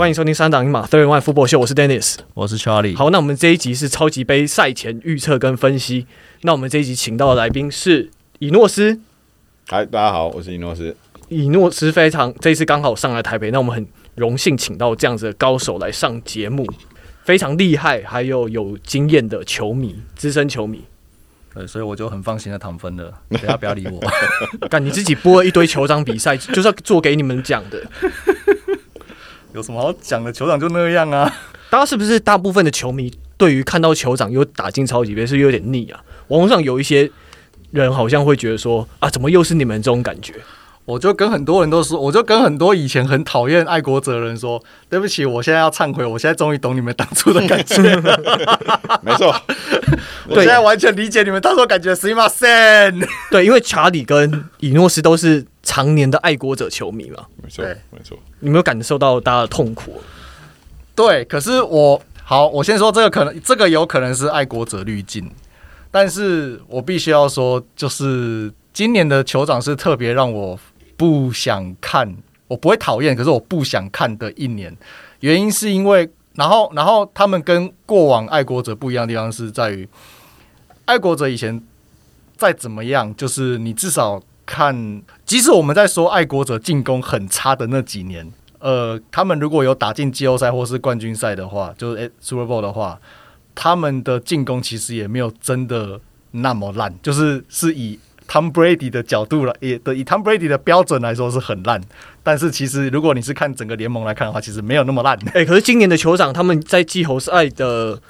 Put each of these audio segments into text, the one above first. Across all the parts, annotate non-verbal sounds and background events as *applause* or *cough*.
欢迎收听三档一马 and One Football Show，我是 Dennis，我是 Charlie。好，那我们这一集是超级杯赛前预测跟分析。那我们这一集请到的来宾是以诺斯。嗨，大家好，我是以诺斯。以诺斯非常这一次刚好上来台北，那我们很荣幸请到这样子的高手来上节目，非常厉害，还有有经验的球迷，资深球迷。对，所以我就很放心的躺 *laughs* 分了，大家不要理我。*laughs* 干你自己播了一堆酋长比赛，就是要做给你们讲的。有什么好讲的？酋长就那样啊。*laughs* 大家是不是大部分的球迷对于看到酋长又打进超级杯是有点腻啊？网络上有一些人好像会觉得说啊，怎么又是你们这种感觉？我就跟很多人都说，我就跟很多以前很讨厌爱国者的人说，对不起，我现在要忏悔，我现在终于懂你们当初的感觉。*laughs* 没错，*laughs* 我现在完全理解你们当初感觉。すみません。对，因为查理跟以诺斯都是 常年的爱国者球迷嘛。没错，没错。你有没有感受到大家的痛苦？对，可是我好，我先说这个可能，这个有可能是爱国者滤镜，但是我必须要说，就是今年的酋长是特别让我。不想看，我不会讨厌，可是我不想看的一年，原因是因为，然后，然后他们跟过往爱国者不一样的地方是在于，爱国者以前再怎么样，就是你至少看，即使我们在说爱国者进攻很差的那几年，呃，他们如果有打进季后赛或是冠军赛的话，就是 Super Bowl 的话，他们的进攻其实也没有真的那么烂，就是是以。Tom Brady 的角度了，也的以 Tom Brady 的标准来说是很烂，但是其实如果你是看整个联盟来看的话，其实没有那么烂。哎、可是今年的酋长他们在季后赛的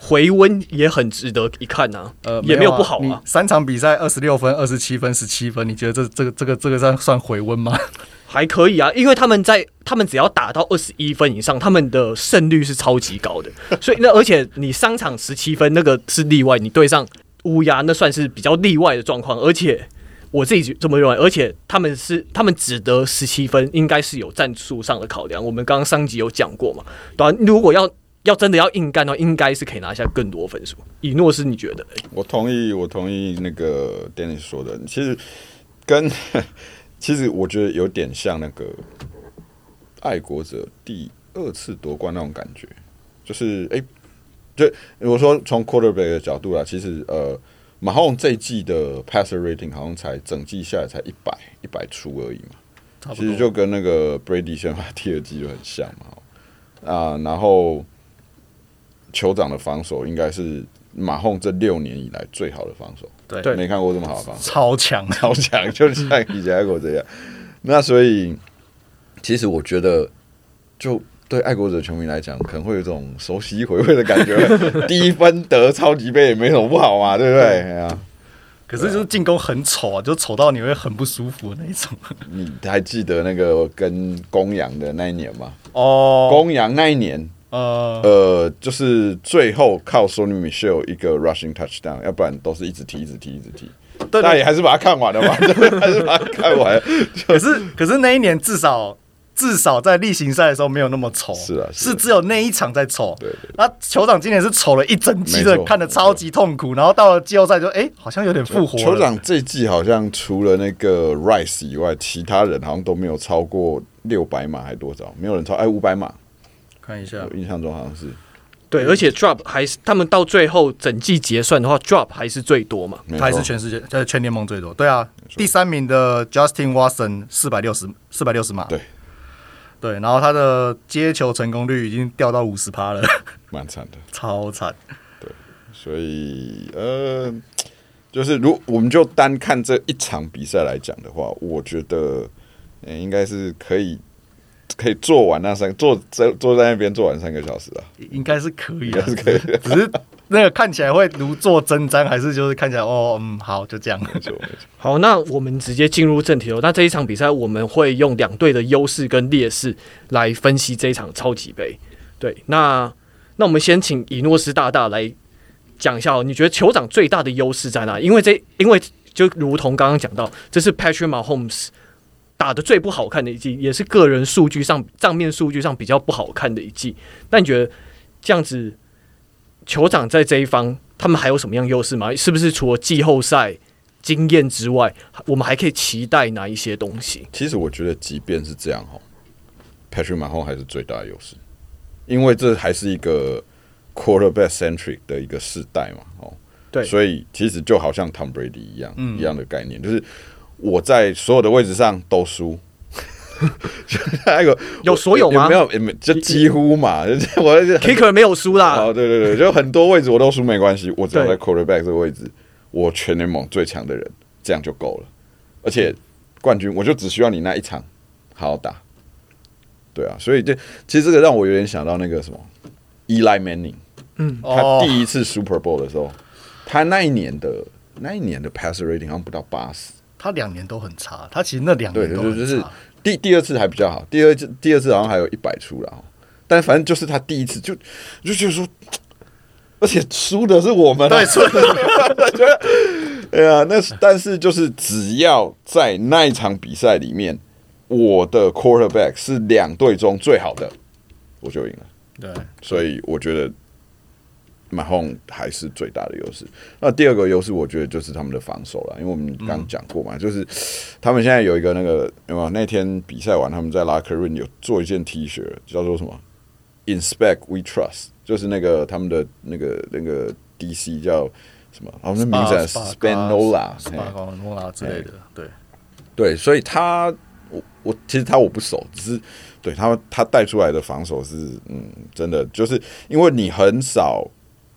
回温也很值得一看呐、啊，呃，也没有不好啊。三场比赛二十六分、二十七分、十七分，你觉得这这个这个这个算算回温吗？*laughs* 还可以啊，因为他们在他们只要打到二十一分以上，他们的胜率是超级高的。*laughs* 所以那而且你三场十七分那个是例外，你对上。乌鸦那算是比较例外的状况，而且我自己这么认为，而且他们是他们只得十七分，应该是有战术上的考量。我们刚刚上集有讲过嘛，对吧？如果要要真的要硬干的话，应该是可以拿下更多分数。以诺斯，你觉得？我同意，我同意那个 Dennis 说的。其实跟 *laughs* 其实我觉得有点像那个爱国者第二次夺冠那种感觉，就是哎。欸就如果说从 quarterback 的角度啊，其实呃，马洪这一季的 passer rating 好像才整季下来才一百一百出而已嘛，其实就跟那个 Brady 先发第二季就很像嘛。啊，然后酋长的防守应该是马洪这六年以来最好的防守，对，没看过这么好的防守，超强 *laughs* 超强，就像以前爱国这样。那所以其实我觉得就。对爱国者球迷来讲，可能会有一种熟悉回味的感觉。*laughs* 第一分得超级杯也没什么不好嘛，对不对？哎呀，可是就是进攻很丑啊，就丑到你会很不舒服的那一种。*laughs* 你还记得那个跟公羊的那一年吗？哦，公羊那一年，呃呃，就是最后靠 Sony Michel 一个 rushing touchdown，要不然都是一直踢，一直踢，一直踢。但也还是把它看完了嘛，*laughs* 还是把它看完。*laughs* 可是可是那一年至少。至少在例行赛的时候没有那么丑，是啊，是只有那一场在丑。对，那酋长今年是丑了一整季的，看得超级痛苦。然后到了季后赛就哎，好像有点复活。酋长这季好像除了那个 Rice 以外，其他人好像都没有超过六百码还多少，没有人超哎五百码。看一下，我印象中好像是。对，而且 Drop 还是他们到最后整季结算的话，Drop 还是最多嘛，他还是全世界在全联盟最多。对啊，第三名的 Justin Watson 四百六十四百六十码。对。对，然后他的接球成功率已经掉到五十趴了，*laughs* 蛮惨的，超惨。对，所以呃，就是如我们就单看这一场比赛来讲的话，我觉得呃应该是可以可以做完那三坐在坐在那边做完三个小时啊，应该是可以的，是可以的，只是。那个看起来会如坐针毡，还是就是看起来哦，嗯，好，就这样。好，那我们直接进入正题哦。那这一场比赛，我们会用两队的优势跟劣势来分析这一场超级杯。对，那那我们先请以诺斯大大来讲一下哦。你觉得酋长最大的优势在哪？因为这，因为就如同刚刚讲到，这是 Patrick Mahomes 打的最不好看的一季，也是个人数据上账面数据上比较不好看的一季。那你觉得这样子？酋长在这一方，他们还有什么样优势吗？是不是除了季后赛经验之外，我们还可以期待哪一些东西？其实我觉得，即便是这样哈，Patrick Mahomes 还是最大的优势，因为这还是一个 quarterback centric 的一个世代嘛，哦，对，所以其实就好像 Tom Brady 一样，嗯、一样的概念，就是我在所有的位置上都输。*laughs* 那个有所有吗？有没有，没，就几乎嘛。*laughs* 我 Kicker 没有输啦。哦，对对对，就很多位置我都输没关系，我只要在 quarterback 这个位置，我全联盟最强的人，这样就够了。而且冠军，我就只需要你那一场好好打。对啊，所以这其实这个让我有点想到那个什么 Eli Manning，嗯，他第一次 Super Bowl 的时候，他那一年的那一年的 passer rating 好像不到八十。他两年都很差，他其实那两年都很差。就是第第二次还比较好，第二次第二次好像还有一百出了，但反正就是他第一次就就觉得说，而且输的是我们，对，输的，觉得，哎呀，那但是就是只要在那一场比赛里面，我的 quarterback 是两队中最好的，我就赢了。对，所以我觉得。Mahomes 还是最大的优势。那第二个优势，我觉得就是他们的防守了，因为我们刚讲过嘛，嗯、就是他们现在有一个那个，有没有？那天比赛完，他们在 Locker Room 有做一件 T 恤，叫做什么？Inspect We Trust，就是那个他们的那个那个 DC 叫什么？他们的名字是 Spagnola，Spagnola 之类的。对对，所以他我我其实他我不熟，只是对他他带出来的防守是嗯，真的就是因为你很少。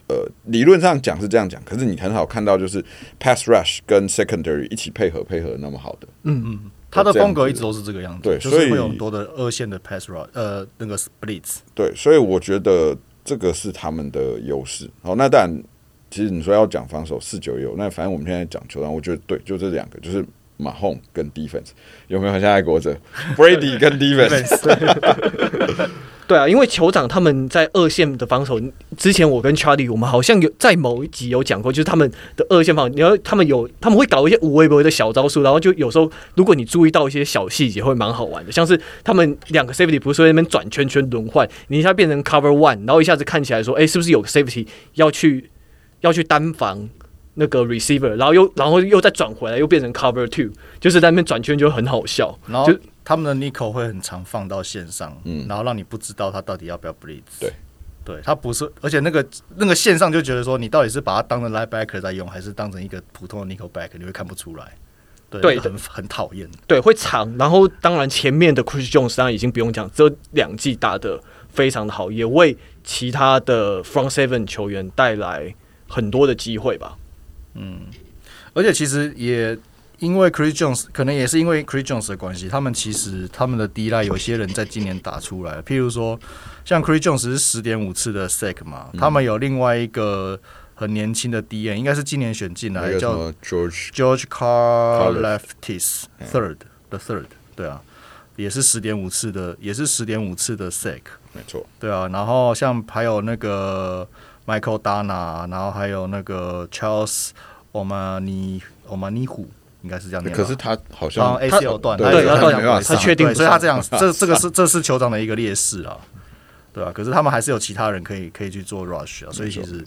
呃，理论上讲是这样讲，可是你很好看到就是 pass rush 跟 secondary 一起配合配合那么好的。嗯嗯，他的风格一直都是这个样子，对，所以会有很多的二线的 pass rush，呃，那个 splits。对，所以我觉得这个是他们的优势。好，那当然，其实你说要讲防守四九有，那反正我们现在讲球场，我觉得对，就这两个，就是 Mahomes 跟 defense 有没有很像爱国者 *laughs* Brady 跟 *laughs* defense。对啊，因为酋长他们在二线的防守，之前我跟 Charlie 我们好像有在某一集有讲过，就是他们的二线防守，你要他们有他们会搞一些无微不微的小招数，然后就有时候如果你注意到一些小细节，会蛮好玩的。像是他们两个 safety 不是在那边转圈圈轮换，你一下变成 cover one，然后一下子看起来说，哎，是不是有个 safety 要去要去单防那个 receiver，然后又然后又再转回来，又变成 cover two，就是在那边转圈就很好笑，然后就。他们的 Nico 会很常放到线上，嗯，然后让你不知道他到底要不要 Blitz。对，对他不是，而且那个那个线上就觉得说，你到底是把它当成 Linebacker 在用，还是当成一个普通的 Nico Back，你会看不出来。对，对很很讨厌。对，会长。然后当然前面的 Chris Jones 当然已经不用讲，这两季打的非常的好，也为其他的 Front Seven 球员带来很多的机会吧。嗯，而且其实也。因为 Chris Jones 可能也是因为 Chris Jones 的关系，他们其实他们的 D-line 有些人在今年打出来，譬如说像 Chris Jones 是十点五次的 sack 嘛，嗯、他们有另外一个很年轻的 D-end，应该是今年选进来叫 George George Karlaftis third the third，对啊，也是十点五次的，也是十点五次的 sack，没错，对啊，然后像还有那个 Michael Dana，然后还有那个 Charles Omani Omanihu。应该是这样的，可是他好像 ACL 断，对，他断，他确定，所以他这样，*laughs* 这这个是这是酋长的一个劣势啊，对吧？可是他们还是有其他人可以可以去做 rush 啊，所以其实，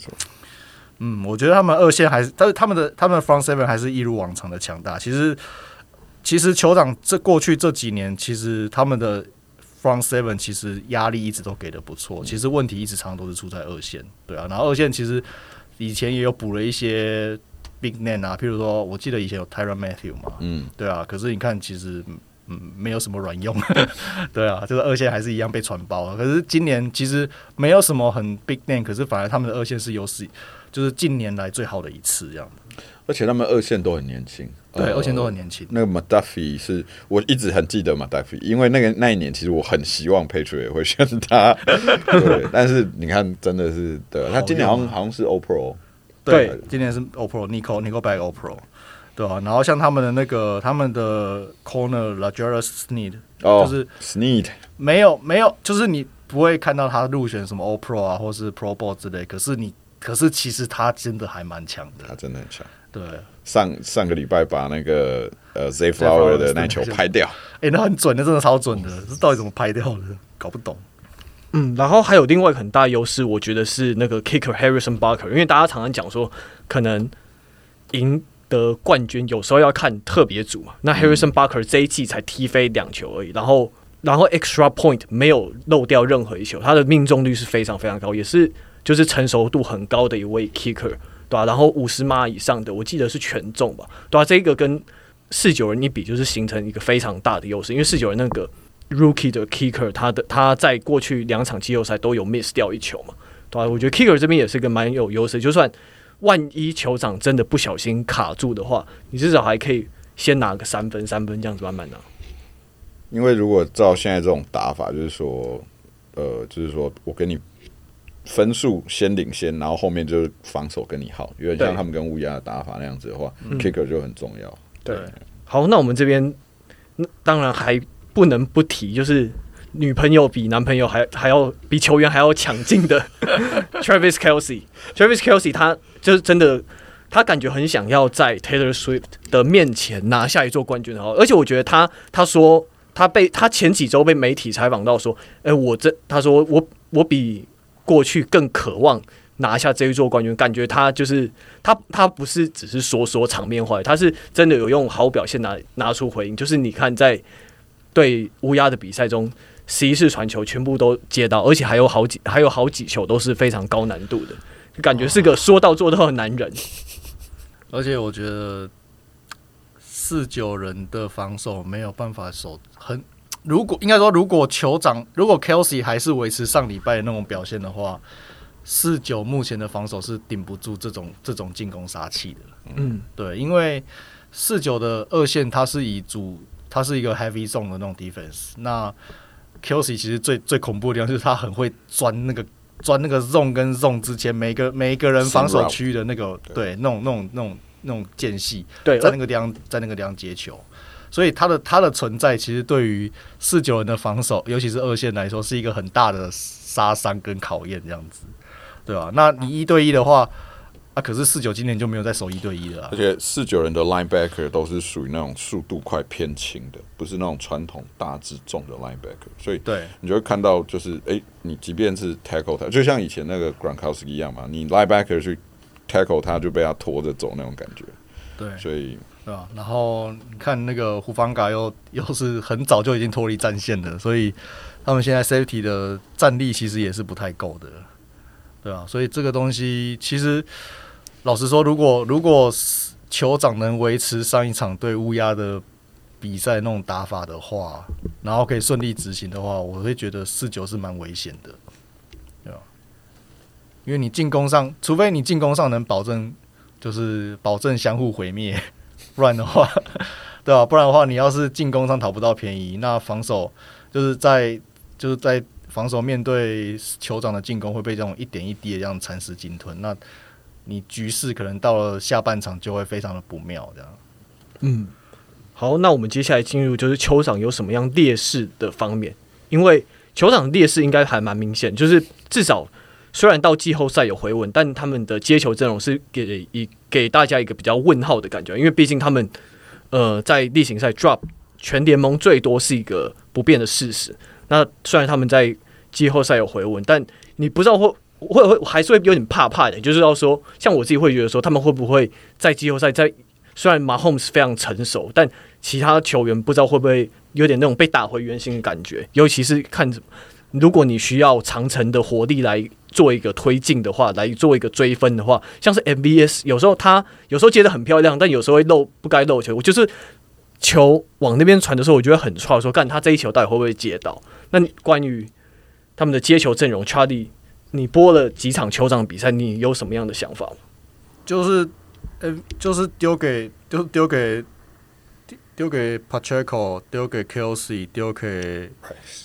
嗯，我觉得他们二线还是，但是他们的他们的 front seven 还是一如往常的强大。其实，其实酋长这过去这几年，其实他们的 front seven 其实压力一直都给的不错。其实问题一直常常都是出在二线，对啊。然后二线其实以前也有补了一些。Big name 啊，譬如说，我记得以前有 Tyrann Mathieu 嘛，嗯，对啊，可是你看，其实嗯，没有什么卵用，*laughs* 对啊，就是二线还是一样被传爆了。可是今年其实没有什么很 big name，可是反而他们的二线是有史，就是近年来最好的一次这样。而且他们二线都很年轻，对，二线都很年轻。那个 McDuffie 是我一直很记得 McDuffie，因为那个那一年其实我很希望 Patriot 会选他，*laughs* 对，但是你看真的是，对，他今年好像好像是 All Pro。对，对，今年是 Pro Nico Nico Back All Pro，对吧、啊？然后像他们的那个他们的 Corner L'Jarius Sneed，就是 Sneed，没有没有，就是你不会看到他入选什么 All Pro 啊，或是 Pro Bowl 之类。可是你，可是其实他真的还蛮强的，他真的很强。对，上上个礼拜把那个呃 Zay Flower 的那球拍掉，哎、欸，那很准的，真的超准的，这到底怎么拍掉的？搞不懂。嗯，然后还有另外一个很大优势，我觉得是那个 Kicker Harrison Butker，因为大家常常讲说，可能赢得冠军有时候要看特别组嘛。那 Harrison Butker 这一季才踢飞两球而已，然后然后 extra point 没有漏掉任何一球，他的命中率是非常非常高，也是就是成熟度很高的一位 kicker，对吧、然后五十码以上的，我记得是全中吧，对吧、啊？这个跟四九人一比，就是形成一个非常大的优势，因为四九人那个 rookie 的 kicker，他的他在过去两场季后赛都有 miss 掉一球嘛，对吧、啊？我觉得 kicker 这边也是一个蛮有优势，就算万一酋长真的不小心卡住的话，你至少还可以先拿个三分，三分这样子慢慢拿。因为如果照现在这种打法，就是说，呃，就是说我给你分数先领先，然后后面就是防守跟你耗，有点像他们跟乌鸦的打法那样子的话，kicker 就很重要。对，好，那我们这边当然还不能不提，就是女朋友比男朋友还还要比球员还要抢镜的 *laughs* Travis Kelce，Travis Kelsey 他就是真的。他感觉很想要在 Taylor Swift 的面前拿下一座冠军，然后，而且我觉得他他说他被他前几周被媒体采访到说，哎、欸，我这他说我我比过去更渴望拿下这一座冠军，感觉他就是他他不是只是说说场面话，他是真的有用好表现拿拿出回应，就是你看在对乌鸦的比赛中，十一次传球全部都接到，而且还有好几还有好几球都是非常高难度的，感觉是个说到做到的男人。*laughs* 而且我觉得四九人的防守没有办法守很，如果应该说，如果酋长如果 Kelsey 还是维持上礼拜的那种表现的话，四九目前的防守是顶不住这种这种进攻杀气的。嗯，对，因为四九的二线它是以主，它是一个 heavy zone 的那种 defense。那 Kelsey 其实最最恐怖的地方就是他很会钻那个。钻那个 zone 跟 zone 之间，每个每一个人防守区域的那个对那种那种那种那种间隙，对，在那个地方在那个地方接球，所以他的他的存在其实对于四九人的防守，尤其是二线来说，是一个很大的杀伤跟考验，这样子，对吧？那你一对一的话。啊！可是四九今年就没有在守一对一了，啊，而且四九人的 linebacker 都是属于那种速度快偏轻的，不是那种传统大致重的 linebacker，所以对你就会看到就是哎，欸，你即便是 tackle 他，就像以前那个 Gronkowski 一样嘛，你 linebacker 去 tackle 他，就被他拖着走那种感觉。对，所以对吧？然后你看那个胡方嘎又 *laughs* 又是很早就已经脱离战线的，所以他们现在 safety 的战力其实也是不太够的，对吧？所以这个东西其实。老实说，如果如果酋长能维持上一场对乌鸦的比赛那种打法的话，然后可以顺利执行的话，我会觉得四九是蛮危险的，对吧？因为你进攻上，除非你进攻上能保证，就是保证相互毁灭，不然的话，*laughs* 对吧？不然的话，你要是进攻上讨不到便宜，那防守就是在就是在防守面对酋长的进攻会被这种一点一滴的这样蚕食鲸吞，那。你局势可能到了下半场就会非常的不妙，这样。嗯，好，那我们接下来进入就是酋长有什么样劣势的方面，因为酋长劣势应该还蛮明显，就是至少虽然到季后赛有回稳，但他们的接球阵容是给一给大家一个比较问号的感觉，因为毕竟他们呃在例行赛 drop 全联盟最多是一个不变的事实。那虽然他们在季后赛有回稳，但你不知道会。会会还是会有点怕怕的，就是要说，像我自己会觉得说，他们会不会在季后赛，在虽然马 Mahomes 非常成熟，但其他球员不知道会不会有点那种被打回原形的感觉，尤其是看，如果你需要长程的火力来做一个推进的话，来做一个追分的话，像是 MVS 有时候他有时候接得很漂亮，但有时候会漏不该漏球，我就是球往那边传的时候，我觉得很差，说干他这一球到底会不会接到？那关于他们的接球阵容，Charlie。你播了几场酋长比赛，你有什么样的想法？就是，呃，就是丢给丢丢给丢给 Pacheco，丢给 Kelsey，丢给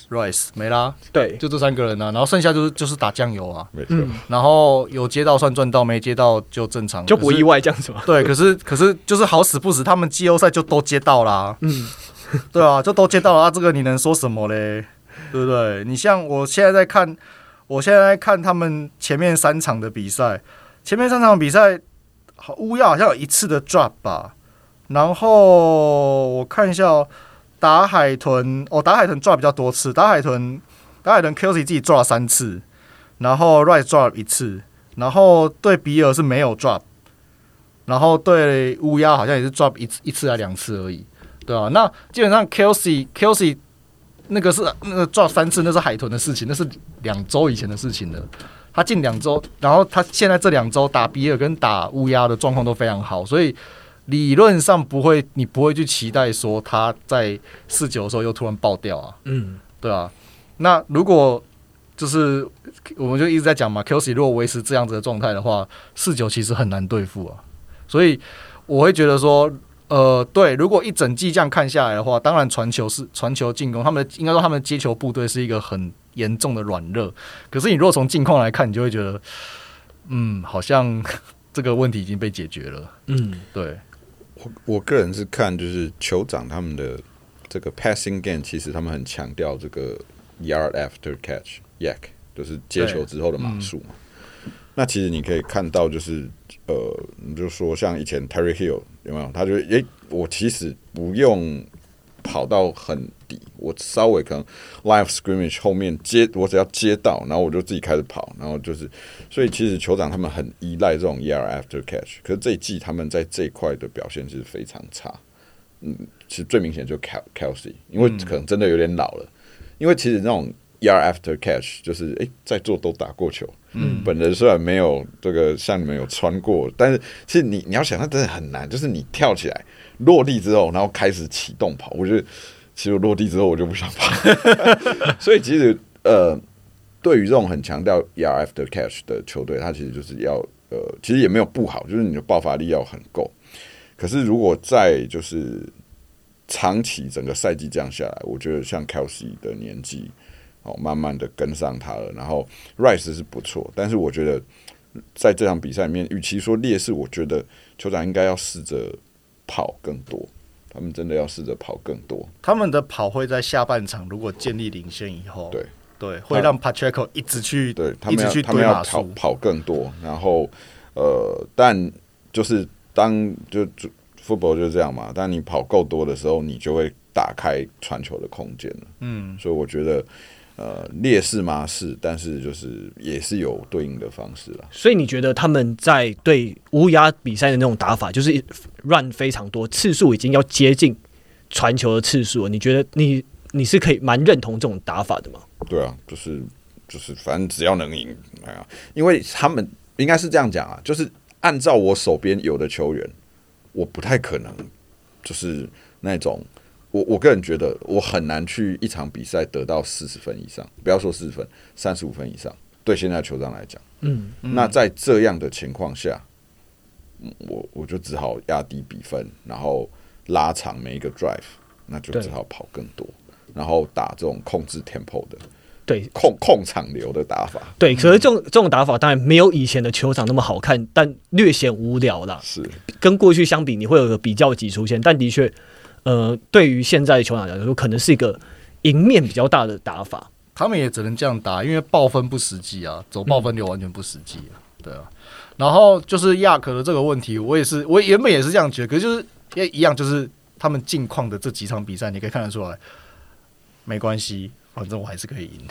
Rice，没啦。对，就这三个人啊，然后剩下就是就是打酱油啊。没错。然后有接到算赚到，没接到就正常，就不意外这样子嘛。对，可是可是就是好死不死，他们季后赛就都接到啦。嗯，对啊，就都接到了啊，这个你能说什么嘞？对不对？你像我现在在看。我现在看他们前面三场的比赛，前面三场比赛，乌鸦好像有一次的 drop 吧，然后我看一下哦，打海豚哦，打海豚抓比较多次，打海豚打海豚 Kelce 自己抓了三次，然后 Rice drop 一次，然后对比尔是没有 drop，然后对乌鸦好像也是 drop 一次一次还两次而已，对啊，那基本上 Kelce Kelce 那个是那个抓三次，那是海豚的事情，那是两周以前的事情了。他近两周，然后他现在这两周打比尔跟打乌鸦的状况都非常好，所以理论上不会，你不会去期待说他在四九的时候又突然爆掉啊。嗯，对啊。那如果就是我们就一直在讲嘛，Kelce 如果维持这样子的状态的话，四九其实很难对付啊。所以我会觉得说，呃，对，如果一整季这样看下来的话，当然传球是传球进攻，他们应该说他们接球部队是一个很严重的软弱。可是你如果从近况来看，你就会觉得，嗯，好像 *laughs* 这个问题已经被解决了。嗯，对。我我个人是看，就是酋长他们的这个 passing game，其实他们很强调这个 yard after catch yak，就是接球之后的码数嘛。嗯、那其实你可以看到，就是呃，你就说像以前 Tyreek Hill 有没有？他就诶、欸，我其实不用。跑到很低，我稍微可能 live scrimmage 后面接，我只要接到，然后我就自己开始跑，然后就是，所以其实酋长他们很依赖这种 yard after catch，可是这一季他们在这一块的表现其实非常差。嗯，其实最明显就 Kelce，因为可能真的有点老了，因为其实那种 yard after catch 就是诶，在座都打过球，嗯，本人虽然没有这个像你们有穿过，但是其实你你要想，它真的很难，就是你跳起来。落地之后，然后开始启动跑。我觉得，其实落地之后我就不想跑。*laughs* 所以其实，呃，对于这种很强调 yard after catch 的球队，它其实就是要，呃，其实也没有不好，就是你的爆发力要很够。可是如果在就是长期整个赛季这样下来，我觉得像 Kelsey 的年纪，哦，慢慢的跟上他了。然后 Rice 是不错，但是我觉得在这场比赛里面，与其说劣势，我觉得酋长应该要试着。跑更多，他们真的要试着跑更多。他们的跑会在下半场，如果建立领先以后，对对，会让 Pacheco 一直去，对他们要他们要跑跑更多。然后呃，但就是当就就 football 就是这样嘛，但你跑够多的时候，你就会打开传球的空间了。嗯，所以我觉得。呃，劣势吗？是，但是就是也是有对应的方式了。所以你觉得他们在对乌鸦比赛的那种打法，就是 run 非常多次数，已经要接近传球的次数了？你觉得你你是可以蛮认同这种打法的吗？对啊，就是就是，反正只要能赢，哎呀，因为他们应该是这样讲啊，就是按照我手边有的球员，我不太可能就是那种。我我个人觉得，我很难去一场比赛得到四十分以上，不要说四十分，三十五分以上。对现在球场来讲，嗯，那在这样的情况下，我我就只好压低比分，然后拉长每一个 drive，那就只好跑更多，然后打这种控制 tempo 的，对，控控场流的打法。对，可是这种这种打法当然没有以前的球场那么好看，但略显无聊啦。是跟过去相比，你会有个比较级出现，但的确。呃，对于现在的球场来说，可能是一个赢面比较大的打法。他们也只能这样打，因为爆分不实际啊，走爆分流完全不实际啊。对啊，然后就是亚克的这个问题，我也是，我原本也是这样觉得，可是就是也一样，就是他们近况的这几场比赛，你可以看得出来，没关系，反正我还是可以赢。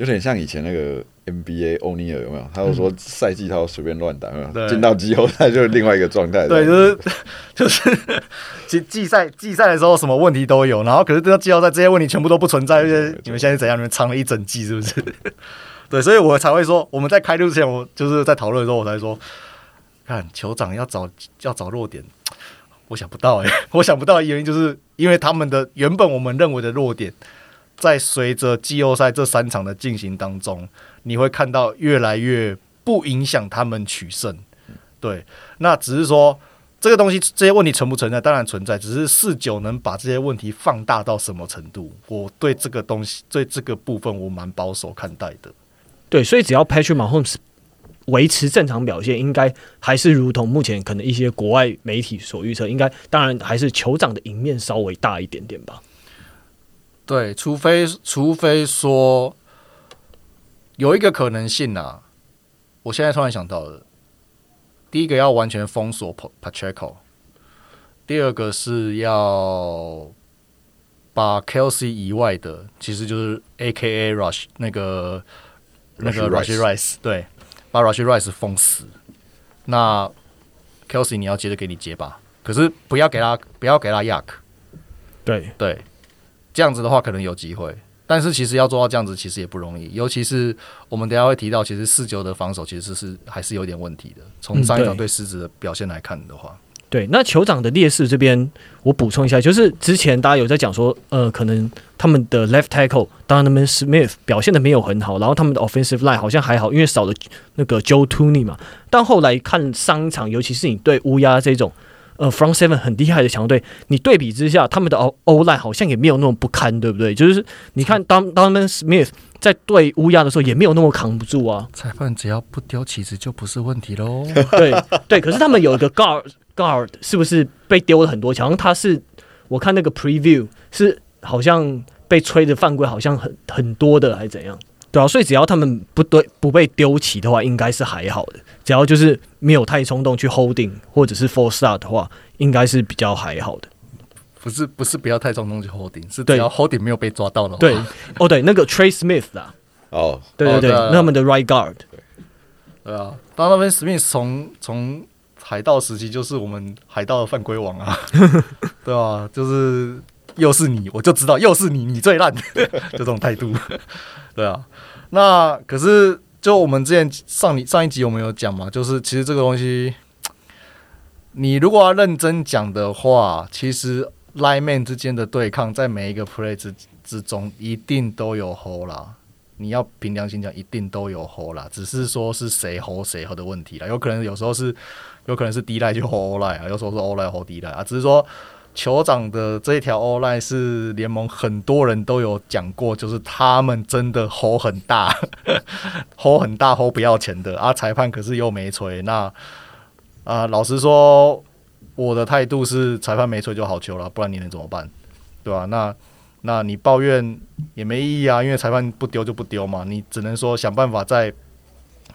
有点像以前那个 NBA 欧尼尔有没有？他就说赛季他要随便乱打，进到季后赛就是另外一个状态。对，就是 *laughs* 就是 *laughs* 季季赛季赛的时候什么问题都有，然后可是到季后赛这些问题全部都不存在，就是你们现在怎样？你们藏了一整季是不是？*laughs* 对，所以我才会说，我们在开录之前，我就是在讨论的时候，我才说，看酋长要找要找弱点，*tsk* 我想不到哎、欸，我想不到的原因就是因为他们的原本我们认为的弱点。在随着季后赛这三场的进行当中，你会看到越来越不影响他们取胜。对，那只是说这个东西这些问题存不存在？当然存在，只是四九能把这些问题放大到什么程度？我对这个东西，对这个部分，我蛮保守看待的。对，所以只要 Patrick Mahomes 维持正常表现，应该还是如同目前可能一些国外媒体所预测，应该当然还是酋长的赢面稍微大一点点吧。对，除非除非说有一个可能性啊，我现在突然想到了，第一个要完全封锁 Pacheco，第二个是要把 Kelsey 以外的，其实就是 AKA Rush 那个那个 Rashee Rice，对，把 Rashee Rice 封死。那 Kelsey 你要接着给你接吧，可是不要给他不要给他 Yuck，对对。这样子的话可能有机会，但是其实要做到这样子其实也不容易，尤其是我们等下会提到，其实四九的防守其实是还是有点问题的。从上一场对狮子的表现来看的话。对，那酋长的劣势这边，我补充一下，就是之前大家有在讲说，呃，可能他们的 left tackle 当然他们 Smith 表现的没有很好，然后他们的 offensive line 好像还好，因为少了那个 Joe Thuney 嘛。但后来看上一场，尤其是你对乌鸦这种呃 front seven 很厉害的强队，你对比之下，他们的 O line 好像也没有那么不堪，对不对？就是你看 Donovan Smith 在对乌鸦的时候，也没有那么扛不住啊。裁判只要不丢，旗子就不是问题喽。*laughs* 对对，可是他们有一个 guard。Guard 是不是被丢了很多球？好像他是，我看那个 preview 是好像被吹的犯规，好像很很多的，还是怎样？对啊，所以只要他们不对不被丢弃的话，应该是还好的。只要就是没有太冲动去 holding 或者是 false start 的话，应该是比较还好的。不是不是不要太冲动去 holding，是只要 holding 没有被抓到的话。对。哦对，那个 Trey Smith 啊，哦。对对对，那他们的 right guard，对啊，当那边 Smith 从从。海盗时期就是我们海盗的犯规王啊，*laughs* 对啊，就是又是你，我就知道又是你，你最烂，*laughs* 就这种态度，对啊。那可是就我们之前上你上一集我们有讲嘛，就是其实这个东西，你如果要认真讲的话，其实 lineman 之间的对抗，在每一个 play 之之中，一定都有 hold 啦。你要凭良心讲，一定都有 hold 啦，只是说是谁 hold 谁 hold 的问题啦。有可能有时候是，有可能是 D line 就 hold O line 啊，有时候是 O line hold D line 啊。只是说酋长的这条 O line 是联盟很多人都有讲过，就是他们真的吼很大 *laughs* 吼很大吼不要钱的啊。裁判可是又没吹，那啊，老实说，我的态度是裁判没吹就好球了，不然你能怎么办？对吧？那。那你抱怨也没意义啊，因为裁判不丢就不丢嘛，你只能说想办法在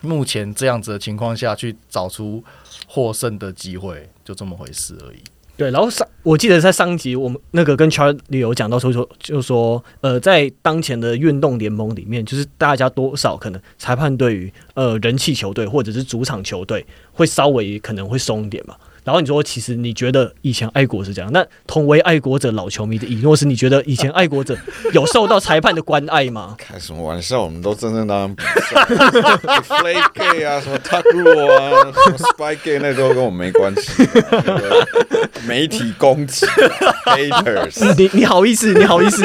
目前这样子的情况下去找出获胜的机会，就这么回事而已。对，然后上我记得在上一集我们那个跟 Charlie 有讲到说说，就说呃，在当前的运动联盟里面，就是大家多少可能裁判对于呃人气球队或者是主场球队会稍微可能会松一点嘛。然后你说，其实你觉得以前爱国是这样？那同为爱国者老球迷的以诺斯，你觉得以前爱国者有受到裁判的关爱吗？*laughs* 开什么玩笑？我们都正正当当比赛，Deflate Gay 啊，什么 Tuck Rule 啊，什么 Spike Gay 那都跟我们没关系。媒体攻击，Haters，*laughs* 你你好意思？你好意思？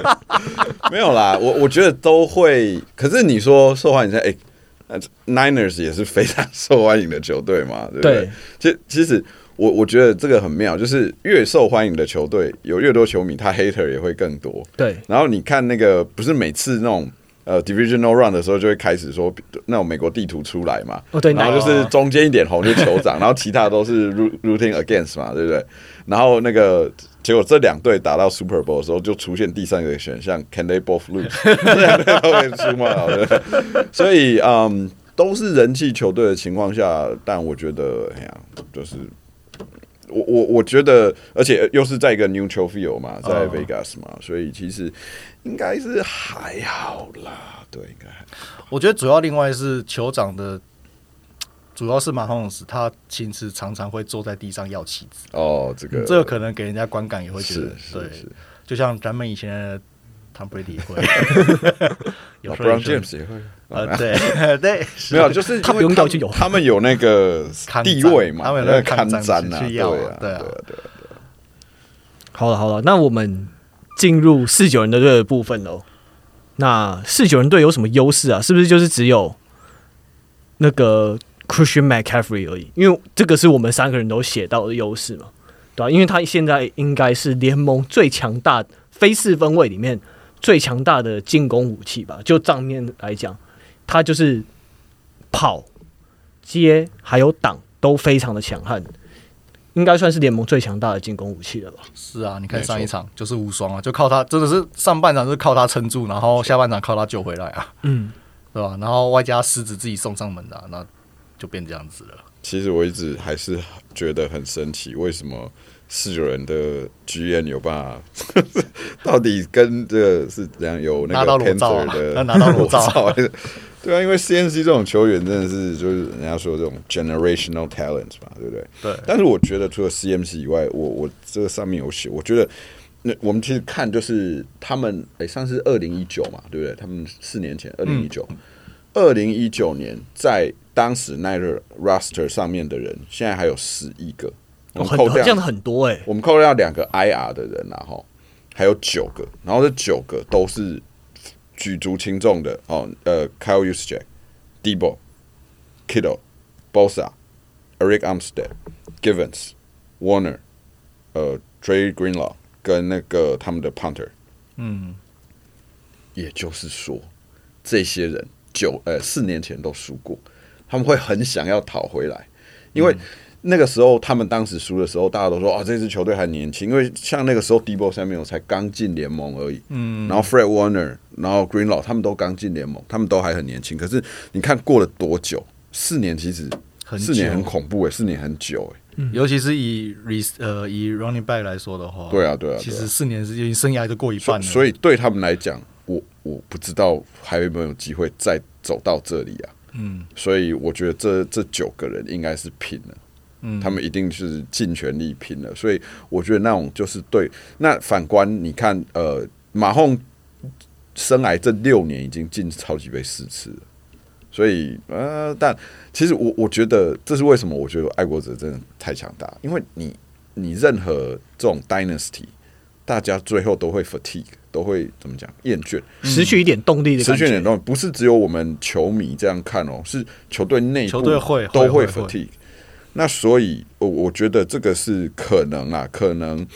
*laughs* 没有啦，我我觉得都会。可是你说受欢迎，哎。Niners 也是非常 *laughs* 受欢迎的球队嘛，对不对？其实其实我我觉得这个很妙，就是越受欢迎的球队有越多球迷，他 hater 也会更多。对，然后你看那个不是每次那种呃 divisional run 的时候就会开始说那种美国地图出来嘛，哦对，然后就是中间一点红就是酋长，*laughs* 然后其他都是 rooting against 嘛，对不对？然后那个。结果这两队打到 Super Bowl 的时候，就出现第三个选项：Can they both lose？这两队都会输嘛？对。所以，嗯，都是人气球队的情况下，但我觉得，哎呀，就是我我我觉得，而且又是在一个 neutral field 嘛，在 Vegas 嘛，所以其实应该是还好啦。对，应该。我觉得主要另外是酋长的。主要是马洪斯，他其实常常会坐在地上要棋子。哦，这个、嗯、这个可能给人家观感也会觉得，对，就像咱们以前的 Tom Brady 会，*laughs* 有时候 James 也会，呃，对 *laughs* 对，没有，就是他们用要求有，他们有那个地位嘛，他们有那个看瞻啊，对啊，对啊，对啊。好了好了，那我们进入四九人的队的部分喽。那四九人队有什么优势啊？是不是就是只有那个？Christian McCaffrey 而已，因为这个是我们三个人都写到的优势嘛，对吧、啊？因为他现在应该是联盟最强大非四分卫里面最强大的进攻武器吧？就账面来讲，他就是跑、接还有挡都非常的强悍，应该算是联盟最强大的进攻武器了吧？是啊，你看上一场就是无双啊，就靠他，真的是上半场是靠他撑住，然后下半场靠他救回来啊，嗯，对吧？然后外加狮子自己送上门的、啊，那。就变这样子了。其实我一直还是觉得很神奇，为什么四九人的 GM 有办法？*laughs* 到底跟这个是怎样有那个 Panther 的拿到裸 *laughs* 照？*laughs* 对啊，因为 CMC 这种球员真的是就是人家说这种 generational talent 嘛，对不对？对。但是我觉得除了 CMC 以外，我我这个上面有写，我觉得那我们其实看就是他们，哎、欸，上次二零一九嘛，对不对？他们四年前二零一九，二零一九年在当时那个 roster 上面的人，现在还有十一个，我们扣掉、哦、这样很多哎、欸，我们扣掉两个 IR 的人然后还有九个，然后这九个都是举足轻重的。哦，呃，Kyle Juszczyk、Debo、Kittle、Bosa、Arik Armstead、Givens、Warner，呃，Dre Greenlaw。跟那个他们的 punter，嗯，也就是说，这些人九呃四年前都输过，他们会很想要讨回来，因为那个时候他们当时输的时候，大家都说啊，这支球队还年轻，因为像那个时候 Samuel 才刚进联盟而已，嗯，然后 Fred Warner，然后 Greenlaw 他们都刚进联盟，他们都还很年轻，可是你看过了多久？四年其实四年很恐怖哎、欸，四年很久哎、欸。尤其是以 re 呃以 running back 来说的话，对啊对啊，其实四年时间生涯都过一半了，所以对他们来讲，我我不知道还有没有机会再走到这里啊。嗯，所以我觉得这这九个人应该是拼了，嗯，他们一定是尽全力拼了。所以我觉得那种就是对。那反观你看，呃，马洪生来这六年已经进超级杯四次了。所以，呃，但其实我我觉得这是为什么？我觉得爱国者真的太强大，因为你你任何这种 dynasty，大家最后都会 fatigue，都会怎么讲厌倦，失去一点动力的，失去一点动力，不是只有我们球迷这样看哦，是球队内部都会 fatigue。那所以，我我觉得这个是可能啊，可能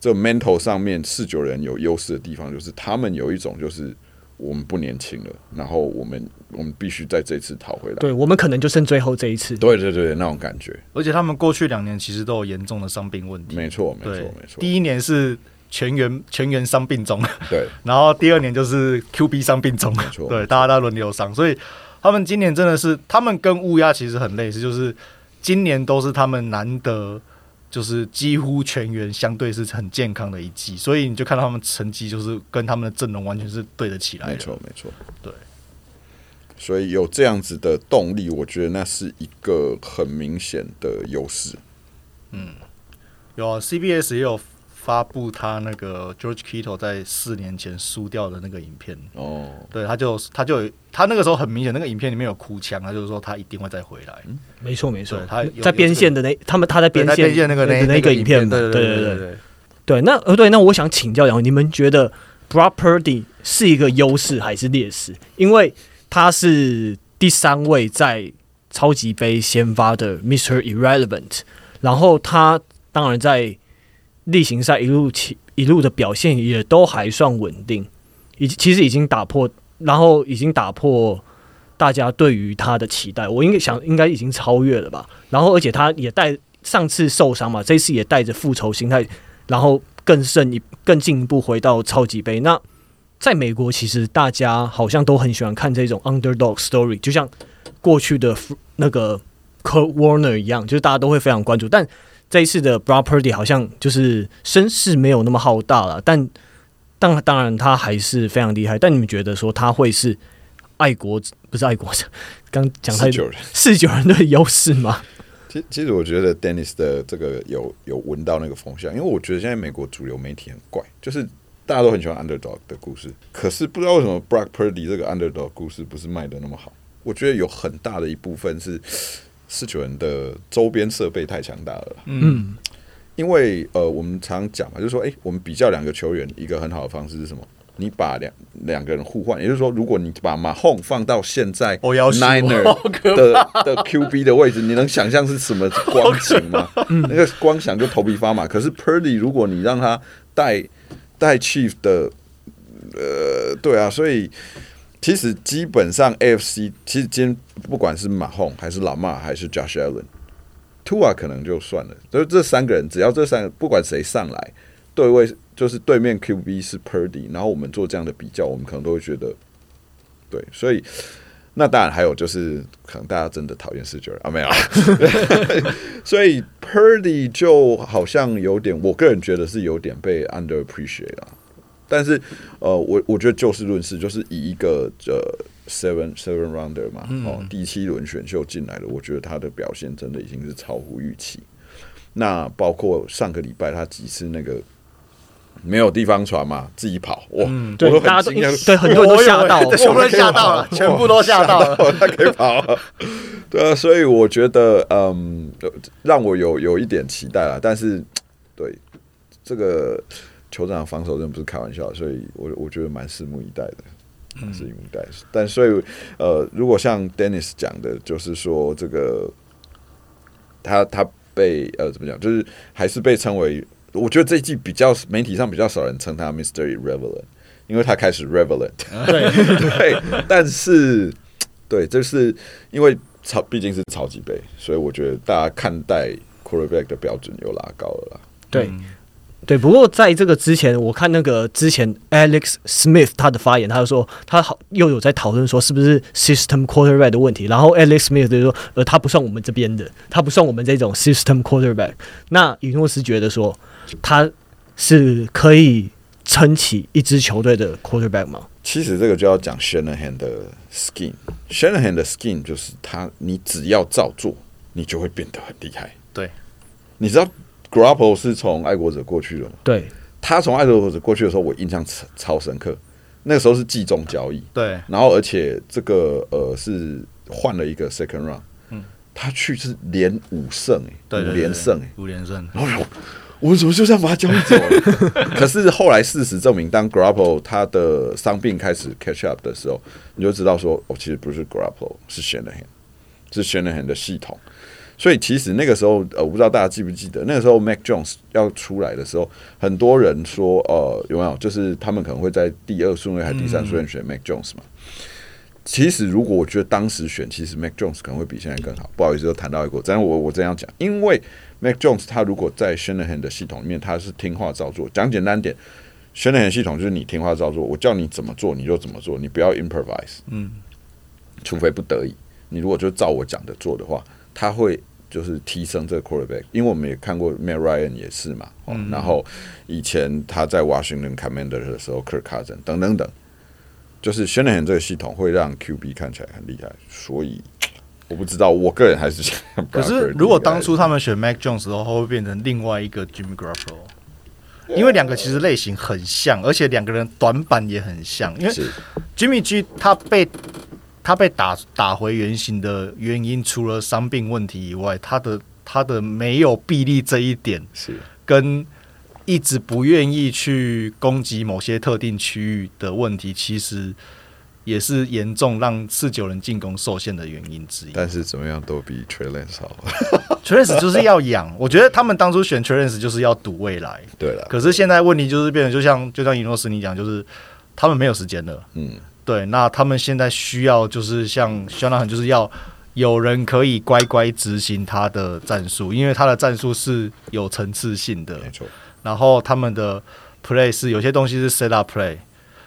这 mental 上面四九人有优势的地方，就是他们有一种就是。我们不年轻了，然后我们我们必须在这次讨回来。对，我们可能就剩最后这一次。对对对，那种感觉。而且他们过去两年其实都有严重的伤病问题。没错，没错，没错。第一年是全员全员伤病中，对。*laughs* 然后第二年就是 QB 伤病中，没错。对，大家都轮流伤，所以他们今年真的是，他们跟乌鸦其实很类似，就是今年都是他们难得。就是几乎全员相对是很健康的一季，所以你就看到他们成绩就是跟他们的阵容完全是对得起来的。没错，没错，对。所以有这样子的动力，我觉得那是一个很明显的优势。嗯，有啊，CBS 也有。发布他那个 George Kittle 在四年前输掉的那个影片哦，对，他就他就他那个时候很明显，那个影片里面有哭腔，他就是说他一定会再回来。嗯，没错没错，他在边线的那他们他在边线那个那那个影片，对对对对对对。那呃对，那我想请教两位，你们觉得 Brock Purdy 是一个优势还是劣势？因为他是第三位在超级杯先发的 Mr. Irrelevant，然后他当然在。例行赛一路起一路的表现也都还算稳定，已其实已经打破，然后已经打破大家对于他的期待。我应该想应该已经超越了吧。然后而且他也带上次受伤嘛，这次也带着复仇心态，然后更胜一更进一步回到超级杯。那在美国，其实大家好像都很喜欢看这种 underdog story，就像过去的那个 Kurt Warner 一样，就是大家都会非常关注，但。这一次的 Brock Purdy 好像就是声势没有那么浩大了，但当当然他还是非常厉害。但你们觉得说他会是爱国不是爱国者？刚讲他四九人的优势吗？*laughs* 其其实我觉得 Dennis 的这个有有闻到那个风向，因为我觉得现在美国主流媒体很怪，就是大家都很喜欢 Underdog 的故事，可是不知道为什么 Brock Purdy 这个 Underdog 故事不是卖的那么好。我觉得有很大的一部分是。四九人的周边设备太强大了，嗯，因为呃，我们常讲嘛，就是说，哎、欸，我们比较两个球员，一个很好的方式是什么？你把两两个人互换，也就是说，如果你把马洪放到现在 Niner 的 *laughs* 的 QB 的位置，你能想象是什么光景吗？那个光想就头皮发麻。可是 Purdy，如果你让他带带 Chief 的，呃，对啊，所以。其实基本上 AFC 其实今天不管是马洪还是老马还是 Josh Allen，Tua 可能就算了，就是这三个人，只要这三个不管谁上来，对位就是对面 QB 是 Purdy，然后我们做这样的比较，我们可能都会觉得对，所以那当然还有就是可能大家真的讨厌四九人啊，没有，*laughs* 所以 Purdy 就好像有点，我个人觉得是有点被 underappreciate 了。但是，呃，我我觉得就事论事，就是以一个呃 seven seven rounder 嘛，哦，第七轮选秀进来了，我觉得他的表现真的已经是超乎预期。那包括上个礼拜他几次那个没有地方传嘛，自己跑哇！嗯对，大家都对很多人都吓到，*laughs* 全部都吓到了，全部都吓到了，他可以跑。对啊，所以我觉得，嗯，让我有有一点期待啦。但是，对这个酋长防守真的不是开玩笑，所以我我觉得蛮拭目以待的，嗯，拭目以待。但所以，呃，如果像 Dennis 讲的，就是说这个他他被呃怎么讲，就是还是被称为。我觉得这一季比较媒体上比较少人称他 Mystery Irrelevant，因为他开始 Revelant，。对 *laughs* 对，但是对，就是因为超毕竟是超级杯，所以我觉得大家看待 Quarterback 的标准又拉高了啦。对对，不过在这个之前，我看那个之前 Alex Smith 他的发言，他就说他好又有在讨论说是不是 System Quarterback 的问题，然后 Alex Smith 就说呃他不算我们这边的，他不算我们这种 System Quarterback。那以诺斯觉得说。他是可以撑起一支球队的 quarterback 吗？其实这个就要讲 Shanahan 的 scheme。Shanahan 的 scheme 就是他，你只要照做，你就会变得很厉害。对，你知道 Garoppolo 是从爱国者过去的嘛？对，他从爱国者过去的时候，我印象超超深刻。那个时候是季中交易，对，然后而且这个呃是换了一个 second round，嗯，他去是连五胜哎，对，五连胜哎，五连胜，哎呦。我们怎么就这样把他交易走了？*laughs* 可是后来事实证明，当 Garoppolo 他的伤病开始 catch up 的时候，你就知道说，哦，其实不是 Garoppolo，是 Shanahan，是 Shanahan 的系统。所以其实那个时候，呃，我不知道大家记不记得，那个时候 Mac Jones 要出来的时候，很多人说，呃，有没有？就是他们可能会在第二顺位还是第三顺位选 Mac Jones 嘛？其实如果我觉得当时选，其实 Mac Jones 可能会比现在更好。不好意思，又谈到一个，但是我我这样讲，因为。Mac Jones 他如果在 Shanahan 的系统里面，他是听话照做。讲简单点，Shanahan 系统就是你听话照做，我叫你怎么做你就怎么做，你不要 improvise。嗯，除非不得已，你如果就照我讲的做的话，他会就是提升这个 quarterback。因为我们也看过 Matt Ryan 也是嘛，嗯，然后以前他在 Washington Commanders 的时候，Kirk Cousins 等等等，就是 Shanahan 这个系统会让 QB 看起来很厉害，所以。我不知道，我个人还是想。可是，如果当初他们选 Mac Jones 的话，会变成另外一个 Jimmy Garoppolo？因为两个其实类型很像，而且两个人短板也很像。因为 Jimmy G 他被他被打打回原形的原因，除了伤病问题以外，他的他的没有臂力这一点，是跟一直不愿意去攻击某些特定区域的问题，其实。也是严重让四九人进攻受限的原因之一。但是怎么样都比 Trey Lance 好。*laughs* Trey Lance 就是要养，我觉得他们当初选 Trey Lance 就是要赌未来。对了。可是现在问题就是变得，就像就像伊诺斯你讲，就是他们没有时间了。嗯。对，那他们现在需要就是像肖纳很，就是要有人可以乖乖执行他的战术，因为他的战术是有层次性的。没错。然后他们的 play 是有些东西是 set up play。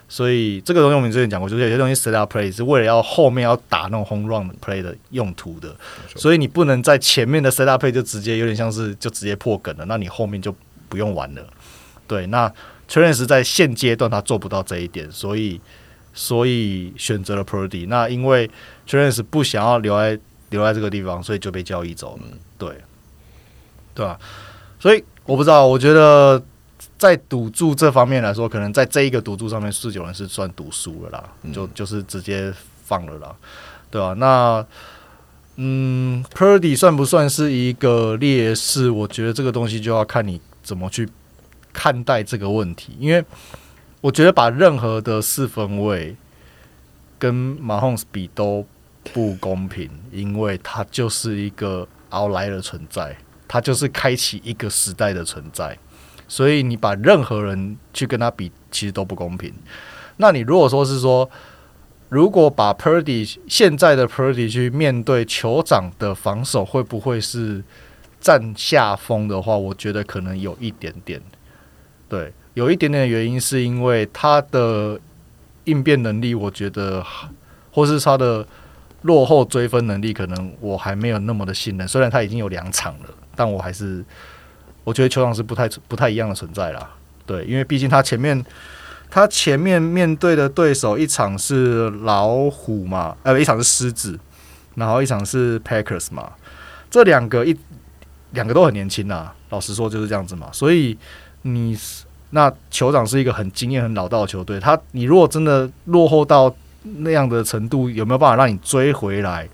所以这个东西我们之前讲过，就是有些东西 set up play 是为了要后面要打那种 home run play 的用途的，所以你不能在前面的 set up play 就直接有点像是就直接破梗了，那你后面就不用玩了。对，那 Trey Lance 在现阶段他做不到这一点，所以所以选择了 Purdy。那因为 Lance 不想要留在留在这个地方，所以就被交易走了。对，对吧？所以我不知道，我觉得。在赌注这方面来说，可能在这一个赌注上面，四九人是算赌输了啦，嗯、就就是直接放了啦，对吧、啊？那嗯，Purdy 算不算是一个劣势？我觉得这个东西就要看你怎么去看待这个问题，因为我觉得把任何的四分卫跟 Mahomes 比都不公平，因为他就是一个 outlier 的存在，他就是开启一个时代的存在。所以你把任何人去跟他比，其实都不公平。那你如果说是说，如果把 Purdy 现在的 Purdy 去面对酋长的防守，会不会是占下风的话？我觉得可能有一点点。对，有一点点的原因是因为他的应变能力，我觉得，或是他的落后追分能力，可能我还没有那么的信任。虽然他已经有两场了，但我还是。我觉得酋长是不太不太一样的存在啦，对，因为毕竟他前面他前面面对的对手一场是老虎嘛，呃，一场是狮子，然后一场是 Packers 嘛，这两个一两个都很年轻呐，老实说就是这样子嘛，所以你那酋长是一个很经验、很老道的球队，他你如果真的落后到那样的程度，有没有办法让你追回来？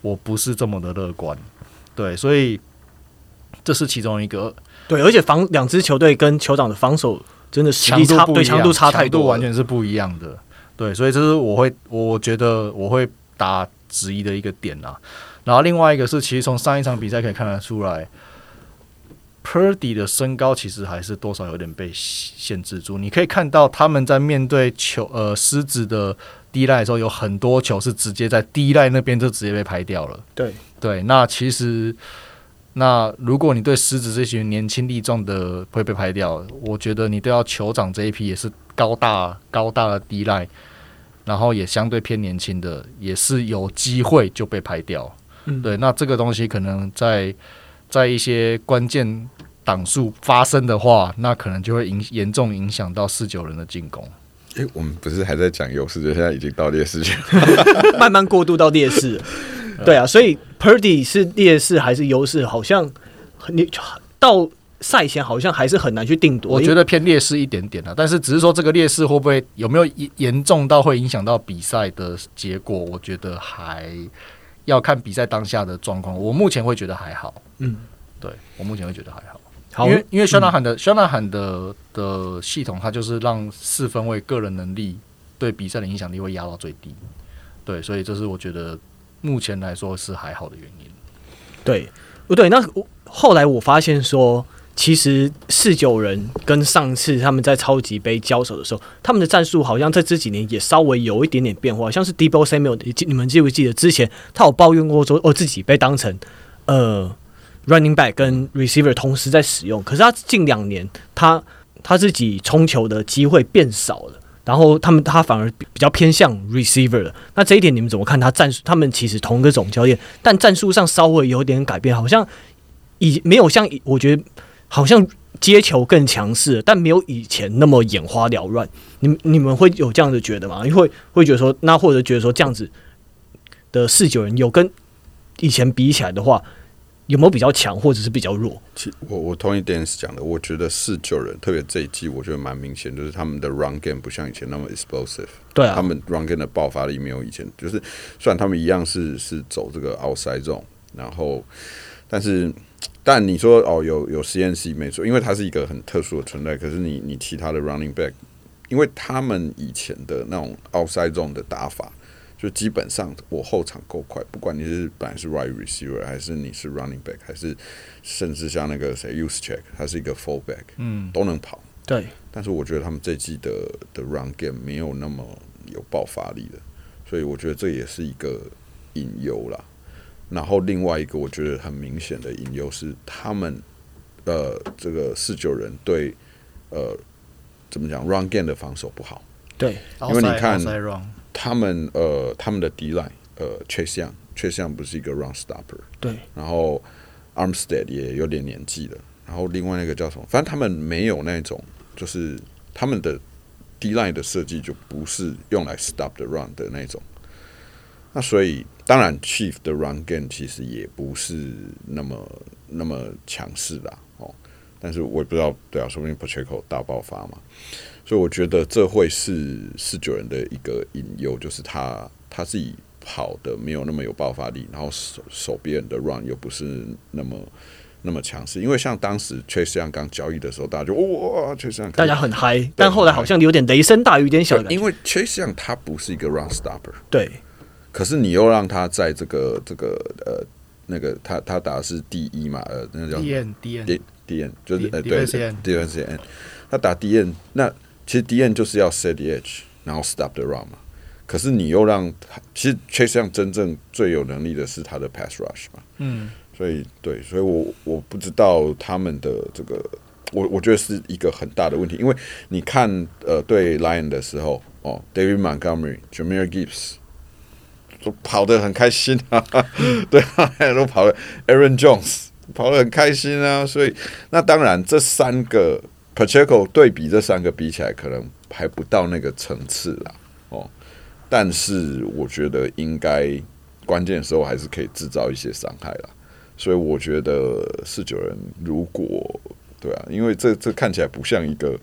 我不是这么的乐观。对，所以这是其中一个。对，而且防两支球队跟酋长的防守真的实力差，对强度差太多，完全是不一样的。对，所以这是我会，我觉得我会打质疑的一个点啊。然后另外一个是，其实从上一场比赛可以看得出来。Purdy 的身高其实还是多少有点被限制住。你可以看到他们在面对球呃狮子的 D-line 的时候，有很多球是直接在 D-line 那边就直接被拍掉了。对对，那其实那如果你对狮子这群年轻力壮的会被拍掉，我觉得你都要酋长这一批也是高大高大的 D-line，然后也相对偏年轻的，也是有机会就被拍掉。嗯，对，那这个东西可能在在一些关键。档数发生的话，那可能就会影严重影响到四九人的进攻。诶、欸，我们不是还在讲优势，就现在已经到劣势去了，*laughs* 慢慢过渡到劣势。对啊，所以 Purdy 是劣势还是优势？好像你到赛前好像还是很难去定夺。我觉得偏劣势一点点啊，但是只是说这个劣势会不会有没有严严重到会影响到比赛的结果？我觉得还要看比赛当下的状况。我目前会觉得还好。嗯，对我目前会觉得还好。因为因为肖纳罕的肖纳罕的的系统，它就是让四分卫个人能力对比赛的影响力会压到最低，对，所以这是我觉得目前来说是还好的原因。对，不对？那后来我发现说，其实四九人跟上次他们在超级杯交手的时候，他们的战术好像在这几年也稍微有一点点变化，像是 Deebo Samuel，你们记不记得之前他有抱怨过说，哦，自己被当成呃。Running back 跟 receiver 同时在使用，可是他近两年他他自己冲球的机会变少了，然后他们他反而比较偏向 receiver 了。那这一点你们怎么看？他战术他们其实同个总教练，但战术上稍微有点改变，好像以没有像我觉得好像接球更强势，但没有以前那么眼花缭乱。你们你们会有这样子觉得吗？因为会觉得说，那或者觉得说这样子的四九人有跟以前比起来的话。有没有比较强，或者是比较弱？其我我同意 Dennis 讲的，我觉得四九人特别这一季，我觉得蛮明显，就是他们的 run game 不像以前那么 explosive。对啊，他们 run game 的爆发力没有以前，就是虽然他们一样是是走这个 outside zone，然后但是但你说哦有有 CNC 没错，因为它是一个很特殊的存在。可是你你其他的 running back，因为他们以前的那种 outside zone 的打法。就基本上我后场够快，不管你是本来是 right receiver，还是你是 running back，还是甚至像那个谁 Juszczyk，他是一个 fullback，嗯，都能跑。对，但是我觉得他们这季的的 run game 没有那么有爆发力的，所以我觉得这也是一个隐忧啦。然后另外一个我觉得很明显的隐忧是他们呃这个四九人对呃怎么讲 run game 的防守不好。对，因为你看。他们呃，他们的 D-line 呃，Chase Young，Chase Young 不是一个 run stopper，对。然后 Armstead 也有点年纪了，然后另外那个叫什么？反正他们没有那种，就是他们的 D-line 的设计就不是用来 stop the run 的那种。那所以当然，Chief 的 run game 其实也不是那么那么强势的哦。但是我也不知道，对啊，说不定 Pacheco 大爆发嘛。所以我觉得这会是四九人的一个隐忧，就是他他自己跑的没有那么有爆发力，然后手手边的 run 又不是那么那么强势。因为像当时 Chase Young 刚交易的时候，大家就哇，Chase Young 大家很嗨，但后来好像有点雷声大雨点小。因为 Chase Young 他不是一个 run stopper，对。可是你又让他在这个这个呃那个他他打的是第一嘛，呃，那个叫 DN DN DN 就是呃对 DN 他打 DN 那。其实 D-end 就是要 set the edge，然后 stop the run 嘛。可是你又让其实 Chase Young 真正最有能力的是他的 pass rush 嘛。嗯。所以对，所以我我不知道他们的这个，我我觉得是一个很大的问题。因为你看，呃，对 Lion 的时候，哦，David Montgomery、Jahmyr Gibbs 都跑得很开心啊，*laughs* 对啊，都跑得 Aaron Jones 跑得很开心啊。所以那当然这三个。Pacheco 对比这三个比起来，可能还不到那个层次啦，哦。但是我觉得应该关键时候还是可以制造一些伤害啦。所以我觉得四九人如果对啊，因为这这看起来不像一个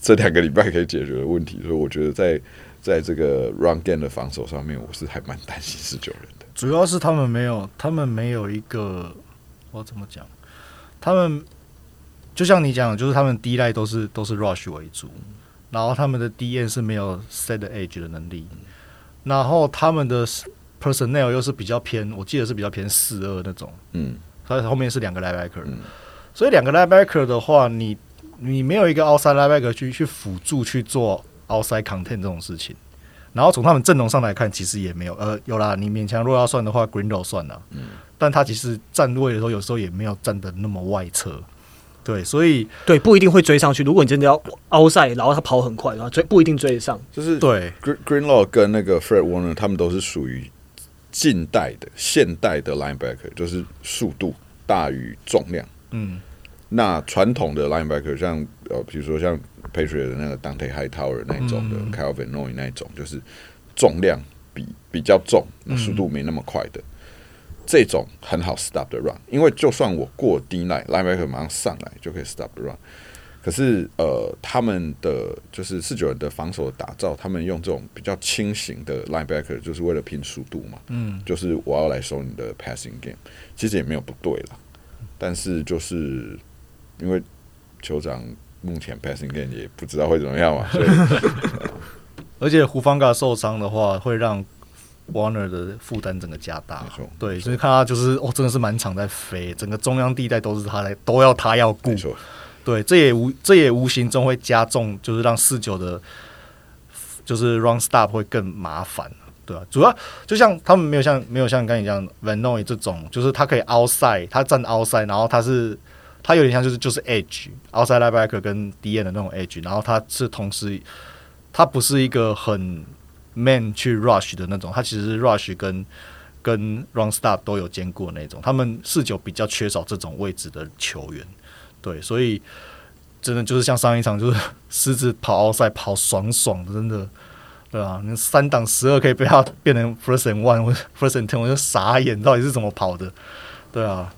这两个礼拜可以解决的问题，所以我觉得在在这个 run game 的防守上面，我是还蛮担心四九人的。主要是他们没有，他们没有一个，我怎么讲？他们就像你讲的，就是他们第一代都是都是 rush 为主，然后他们的 D N 是没有 set edge 的能力，然后他们的 personnel 又是比较偏，我记得是比较偏四二那种，嗯，所以后面是两个 linebacker，嗯，所以两个 linebacker 的话，你你没有一个 outside linebacker 去去辅助去做 outside content 这种事情。然后从他们阵容上来看，其实也没有，呃，有啦，你勉强若要算的话，Greenlow 算了，嗯，但他其实站位的时候，有时候也没有站的那么外侧，对，所以对，不一定会追上去。如果你真的要 outside，然后他跑很快，然后追不一定追得上。就是对，Greenlaw 跟那个 Fred Warner 他们都是属于近代的现代的 linebacker，就是速度大于重量，嗯，那传统的 linebacker 像呃，比如说像。Patriot 的那个 Dante Hightower 那一种的、嗯、Kyle Van Noy 那一种，就是重量比比较重，速度没那么快的，嗯、这种很好 stop the run。因为就算我过低 line linebacker 马上上来就可以 stop the run。可是呃，他们的就是四九人的防守的打造，他们用这种比较轻型的 linebacker，就是为了拼速度嘛。嗯，就是我要来收你的 passing game，其实也没有不对了。但是就是因为酋长。目前 passing game 也不知道会怎么样嘛，所以 *laughs* 而且胡方嘎受伤的话，会让 Warner 的负担整个加大。对，所以看他就是哦，真的是满场在飞，整个中央地带都是他来，都要他要顾。对，这也无这也无形中会加重，就是让四九的，就是 run stop 会更麻烦，对吧、啊？主要就像他们没有像没有像刚才讲 Van Noy 这种，就是他可以 outside，他站 outside，然后他是。他有点像就是就是 edge outside linebacker 跟 DN 的那种 edge，然后他是同时，他不是一个很 man 去 rush 的那种，他其实 rush 跟跟 run stop 都有兼顾那种。他们四九比较缺少这种位置的球员，对，所以真的就是像上一场就是狮子跑奥赛跑爽爽的，真的，对啊，那三档十二可以被他变成 first and one 或 first and ten，我就傻眼，到底是怎么跑的？对啊。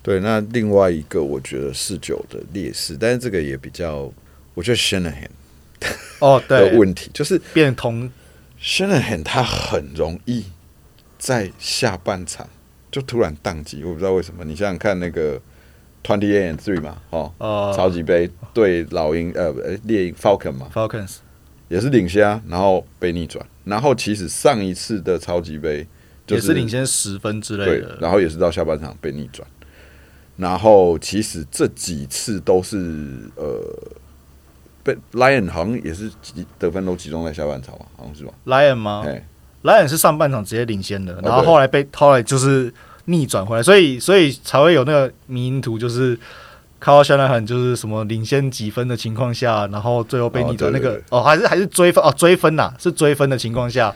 对，那另外一个我觉得四九的劣势，但是这个也比较，我觉得 Shanahan *laughs* 哦，对，的问题就是变通 Shanahan 他很容易在下半场就突然宕机，我不知道为什么。你想想看，那个 Twenty Eight and Three 嘛，哦，呃、超级杯对老鹰呃猎鹰 Falcon 嘛，Falcons 也是领先，然后被逆转，然后其实上一次的超级杯、就是、也是领先十分之类的，然后也是到下半场被逆转。然后其实这几次都是呃，被 Lion 好像也是得分都集中在下半场嘛，好像是吧？Lion 吗？哎，Lion 是上半场直接领先的，然后后来被后来就是逆转回来，所以所以才会有那个迷因图，就是卡瓦香奈很就是什么领先几分的情况下，然后最后被逆转那个哦，还是还是追分哦，追分呐，是追分的情况下，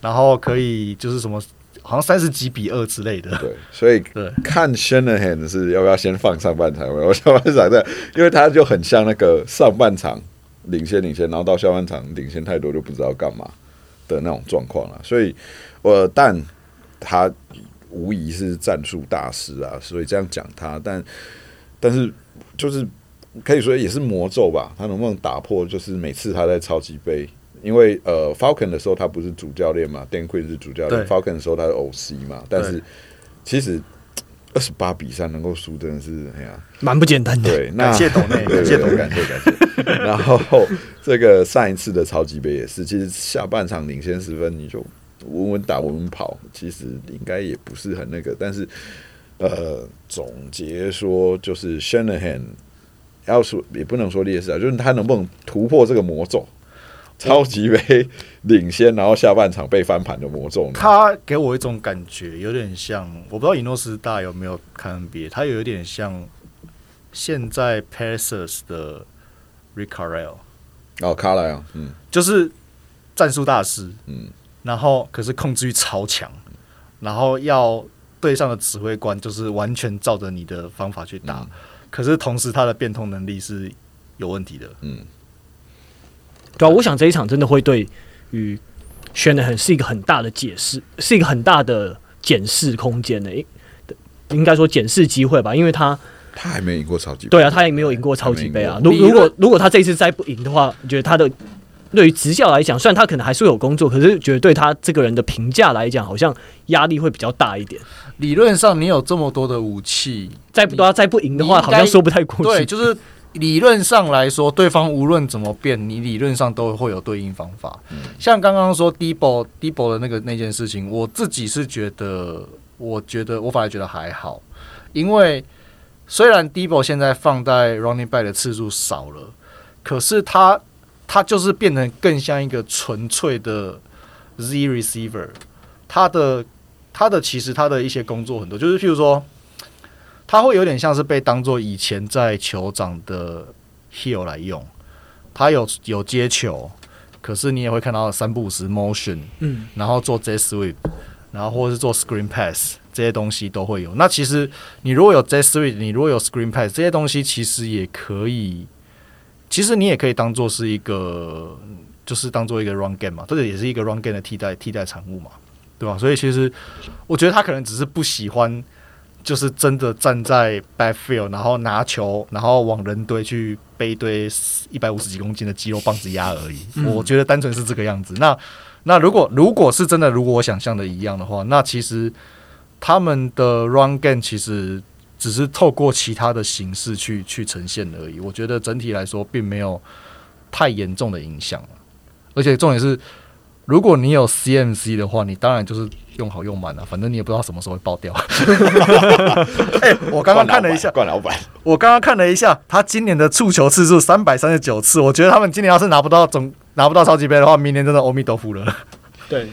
然后可以就是什么。好像三十几比二之类的。对，所以看 Shanahan 是要不要先放上半场，我下半场的，因为他就很像那个上半场领先领先，然后到下半场领先太多就不知道干嘛的那种状况了。所以，呃，但他无疑是战术大师啊，所以这样讲他，但但是就是可以说也是魔咒吧，他能不能打破？就是每次他在超级杯。因为呃，Falcon 的时候他不是主教练嘛，Dan Quinn 是主教练，Falcon 的时候他是 OC 嘛，但是其实二十八比三能够输，真的是哎呀，蛮不简单的。对，那感谢董内，*laughs* 感谢董，感谢感谢。*laughs* 然后这个上一次的超级杯也是，其实下半场领先十分，你就稳稳打稳稳跑，其实应该也不是很那个。但是呃，总结说就是 Shanahan 要说也不能说劣势啊，就是他能不能突破这个魔咒。超级杯领先，然后下半场被翻盘的魔咒。他给我一种感觉，有点像，我不知道以诺斯大有没有看 NBA，他有一点像现在 Pacers 的 Rick Carlisle 哦，卡莱啊，嗯，就是战术大师，嗯，然后可是控制欲超强，然后要对上的指挥官就是完全照着你的方法去打，嗯、可是同时他的变通能力是有问题的，嗯。对啊，我想这一场真的会对于 Shanahan 是一个很大的解释，是一个很大的检视空间的，应应该说检视机会吧，因为他他还没赢过超级杯。对啊，他也没有赢过超级杯啊。如如如果如果他这一次再不赢的话，你觉得他的对于执教来讲，虽然他可能还是会有工作，可是觉得对他这个人的评价来讲，好像压力会比较大一点。理论上，你有这么多的武器，再不多再不赢的话，好像说不太过去。对，就是理论上来说，对方无论怎么变，你理论上都会有对应方法。嗯、像刚刚说 Debo Debo 的那个那件事情，我自己是觉得，我觉得我反而觉得还好，因为虽然 Debo 现在放在 running back 的次数少了，可是他他就是变成更像一个纯粹的 Z receiver，他的。他的其实他的一些工作很多，就是譬如说，他会有点像是被当做以前在酋长的 heel 来用，他有有接球，可是你也会看到三不五时 motion，嗯，然后做 jet sweep，然后或者是做 screen pass 这些东西都会有。那其实你如果有 jet sweep，你如果有 screen pass 这些东西，其实也可以，其实你也可以当做是一个，就是当做一个 run game 嘛，这个也是一个 run game 的替代替代产物嘛。对吧？所以其实我觉得他可能只是不喜欢，就是真的站在 backfield，然后拿球，然后往人堆去背一堆一百五十几公斤的肌肉棒子压而已。嗯、我觉得单纯是这个样子。那那如果如果是真的，如果我想象的一样的话，那其实他们的 run game 其实只是透过其他的形式去去呈现而已。我觉得整体来说并没有太严重的影响，而且重点是。如果你有 CMC 的话，你当然就是用好用满了，反正你也不知道什么时候会爆掉。*laughs* 哎、欸，我刚刚看了一下，冠老板，我刚刚看了一下，他今年的触球次数三百三十九次，我觉得他们今年要是拿不到总拿不到超级杯的话，明年真的阿弥陀佛了。对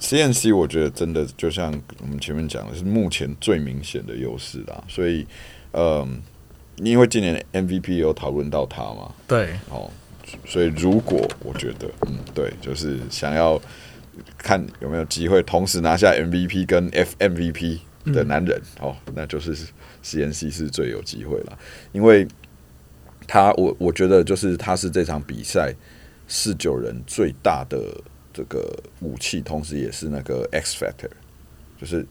，CMC 我觉得真的就像我们前面讲的，是目前最明显的优势啦。所以，嗯，因为今年 MVP 有讨论到他嘛，对，哦。所以，如果我觉得，嗯，对，就是想要看有没有机会同时拿下 MVP 跟 FMVP 的男人，嗯、哦，那就是 CNC 是最有机会了，因为他，我我觉得就是他是这场比赛四九人最大的这个武器，同时也是那个 X Factor，就是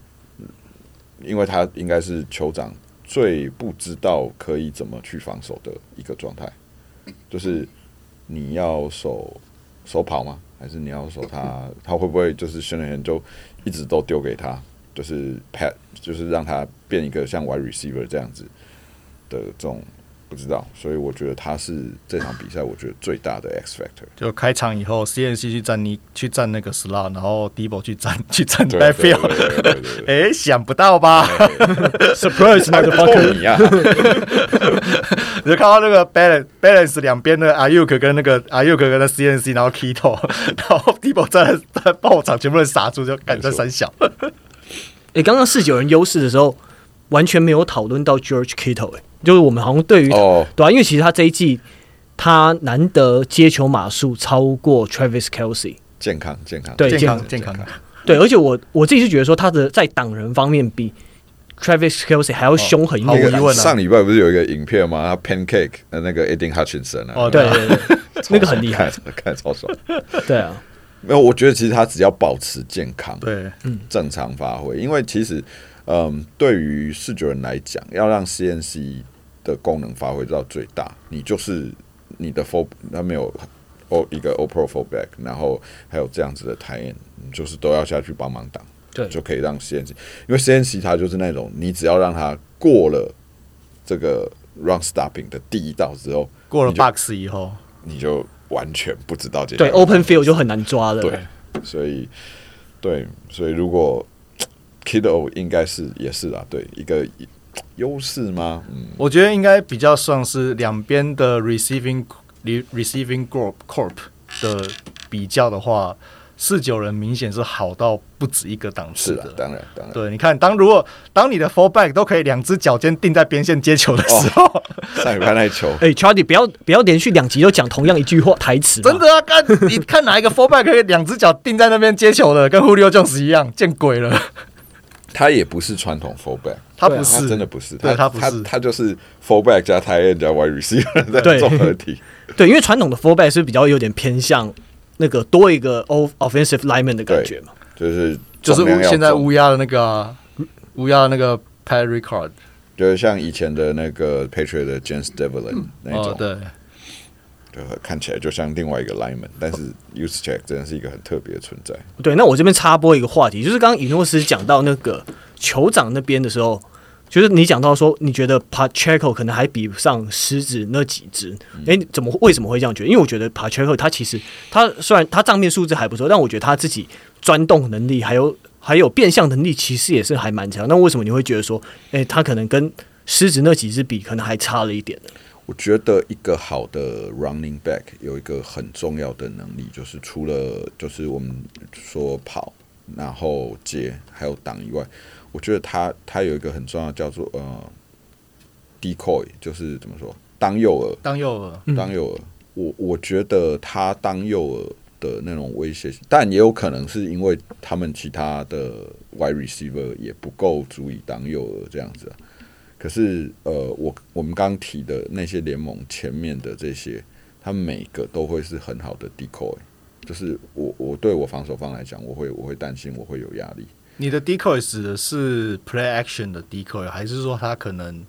因为他应该是酋长最不知道可以怎么去防守的一个状态，就是。你要守守跑吗？还是你要守他？他会不会就是训练员就一直都丢给他，就是 pat，就是让他变一个像 wide receiver 这样子的这种。不知道，所以我觉得他是这场比赛我觉得最大的 X factor。就开场以后，CNC 去站你去站那个 slot，然后 Debo 去站去站 *laughs* backfield。哎，想不到吧？*laughs* Surprise，*laughs* 那个 fucker 你呀！你就看到那个 balance balance 两边的 Ayuk 跟那个 Ayuk 跟那 CNC，然后 Kittle，然后 Debo 在在爆场，全部人傻住，就赶在三小。哎，刚刚四九人优势的时候，完全没有讨论到 George Kittle 哎。就是我们好像对于，oh. 对啊，因为其实他这一季他难得接球码数超过 Travis Kelsey，健康健康，对健康健康，对，而且我我自己是觉得说他的在挡人方面比 Travis Kelsey 还要凶狠一点。毫无疑问，上礼拜不是有一个影片吗？他 Pancake 的那个 Aidan Hutchinson 啊，哦对对对，那个很厉害，看超爽。对啊，没有，我觉得其实他只要保持健康，对，嗯，正常发挥，因为其实。嗯，对于视觉人来讲，要让 CNC 的功能发挥到最大，你就是你的 full，他没有 O 一个 fullback，然后还有这样子的就是都要下去帮忙挡，对，就可以让 CNC，因为 CNC 它就是那种，你只要让它过了这个 run stopping 的第一道之后，过了 box 以后，你就完全不知道这对 open field 就很难抓了，对，所以对，所以如果。Kittle 应该是也是啦，对一个优势吗？嗯，我觉得应该比较算是两边的 receiving receiving group corp 的比较的话，四九人明显是好到不止一个档次的。当然，当然，对，你看，当如果当你的 fullback 都可以两只脚尖定在边线接球的时候，哦、上礼拜那球，*laughs* 哎、欸、，Charlie 不要不要连续两集都讲同样一句话台词，真的啊？看 *laughs* 你看哪一个 fullback 可以两只脚定在那边接球的，跟 Julio Jones 一样，见鬼了。他也不是传统 fullback，他不是，他真的不是，对他不是，他他就是 fullback 加 tight end 加 wide receiver 的综合体。对，因为传统的 fullback 是比较有点偏向那个多一个 off offensive lineman 的感觉嘛，就是就是现在乌鸦的那个乌鸦的那个 Pat Ricard，就是像以前的那个 Patriot 的 James Devlin 那种，哦、对，就看起来就像另外一个 lineman，但是 Usecheck 真的是一个很特别的存在。对，那我这边插播一个话题，就是刚刚伊诺斯讲到那个酋长那边的时候。就是你讲到说，你觉得 Pacheco 可能还比不上狮子那几只，诶、欸，怎么为什么会这样觉得？因为我觉得 Pacheco 他其实他虽然他账面数字还不错，但我觉得他自己钻洞能力还有还有变相能力其实也是还蛮强。那为什么你会觉得说，诶、欸，他可能跟狮子那几只比，可能还差了一点呢？我觉得一个好的 running back 有一个很重要的能力，就是除了就是我们说跑，然后接还有挡以外。我觉得他他有一个很重要叫做呃，decoy，就是怎么说当诱饵，当诱饵，当诱饵。我我觉得他当诱饵的那种威胁性，但也有可能是因为他们其他的 wide receiver 也不够足以当诱饵这样子啊。可是呃，我我们刚提的那些联盟前面的这些，他每个都会是很好的 decoy，就是我我对我防守方来讲，我会我会担心我会有压力。你的 decoy 指的是 play action 的 decoy，还是说他可能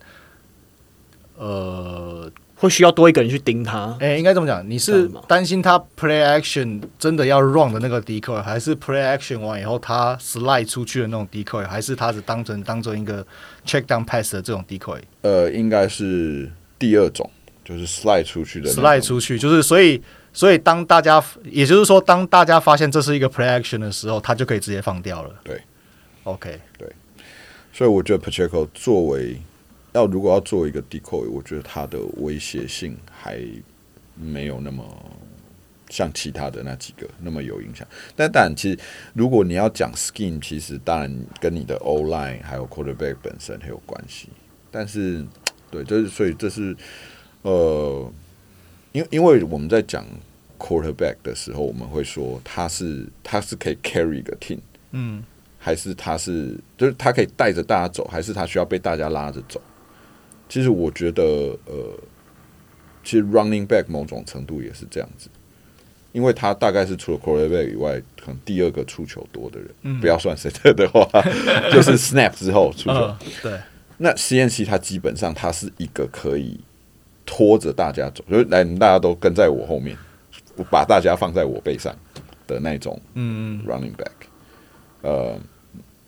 呃会需要多一个人去盯他？哎、欸，应该这么讲，你是担心他 play action 真的要 run 的那个 decoy，还是 play action 完以后他 slide 出去的那种 decoy，还是他只当成当做一个 check down pass 的这种 decoy？呃，应该是第二种，就是 slide 出去的 slide 出去，就是所以所以当大家也就是说，当大家发现这是一个 play action 的时候，他就可以直接放掉了。对。OK，对，所以我觉得 Pacheco 作为要如果要做一个 decoy，我觉得它的威胁性还没有那么像其他的那几个那么有影响。但当然，其实如果你要讲 scheme，其实当然跟你的 O line 还有 quarterback 本身很有关系。但是，对，就是所以这是呃，因因为我们在讲 quarterback 的时候，我们会说他是他是可以 carry 一个 team，嗯。还是他是，就是他可以带着大家走，还是他需要被大家拉着走？其实我觉得，呃，其实 running back 某种程度也是这样子，因为他大概是除了 quarterback 以外，可能第二个出球多的人，嗯、不要算谁的的话，*laughs* 就是 snap 之后出球。呃、对，那 CNC 他基本上他是一个可以拖着大家走，就是来，你们大家都跟在我后面，我把大家放在我背上的那种，嗯，running back。呃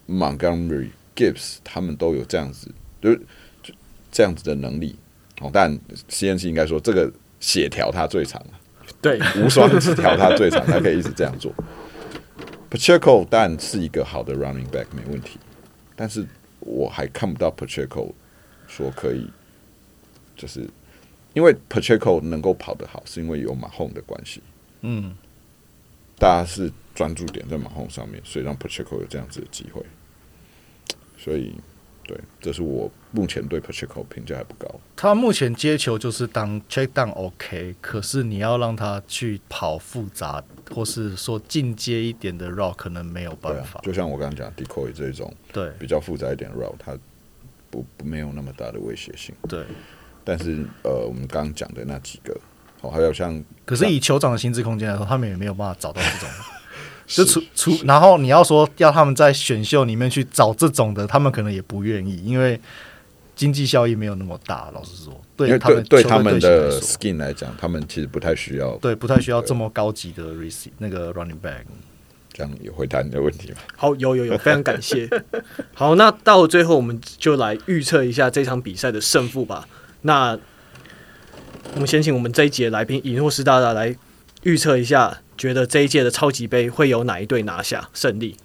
，Montgomery Gibbs 他们都有这样子，就是就这样子的能力。哦，但 CNC 应该说这个血条它最长了，对，无双条它最长，它可以一直这样做。Pacheco 但是一个好的 running back 没问题，但是我还看不到 Pacheco 说可以，就是因为 Pacheco 能够跑得好，是因为有 Mahomes 的关系。嗯，大家是。专注点在马洪上面，所以让 Pacheco 有这样子的机会。所以，对，这是我目前对 Pacheco 评价还不高。他目前接球就是当 check down OK，可是你要让他去跑复杂，或是说进阶一点的 route，可能没有办法。啊、就像我刚刚讲 decoy 这种，对，比较复杂一点的 route，它不不没有那么大的威胁性。对，但是呃，我们刚刚讲的那几个，哦，还有像，可是以酋长的薪资空间来说，他们也没有办法找到这种。就除除，然后你要说要他们在选秀里面去找这种的，他们可能也不愿意，因为经济效益没有那么大。老实说，对他们对他们的 skin 来讲，他们其实不太需要，对，不太需要这么高级的 receive 那个 running back。这样有回答你的问题吗？好，有有有，非常感谢。*laughs* 好，那到最后我们就来预测一下这场比赛的胜负吧。那我们先请我们这一节的来宾尹诺斯大大来预测一下。觉得这一届的超级杯会有哪一队拿下胜利？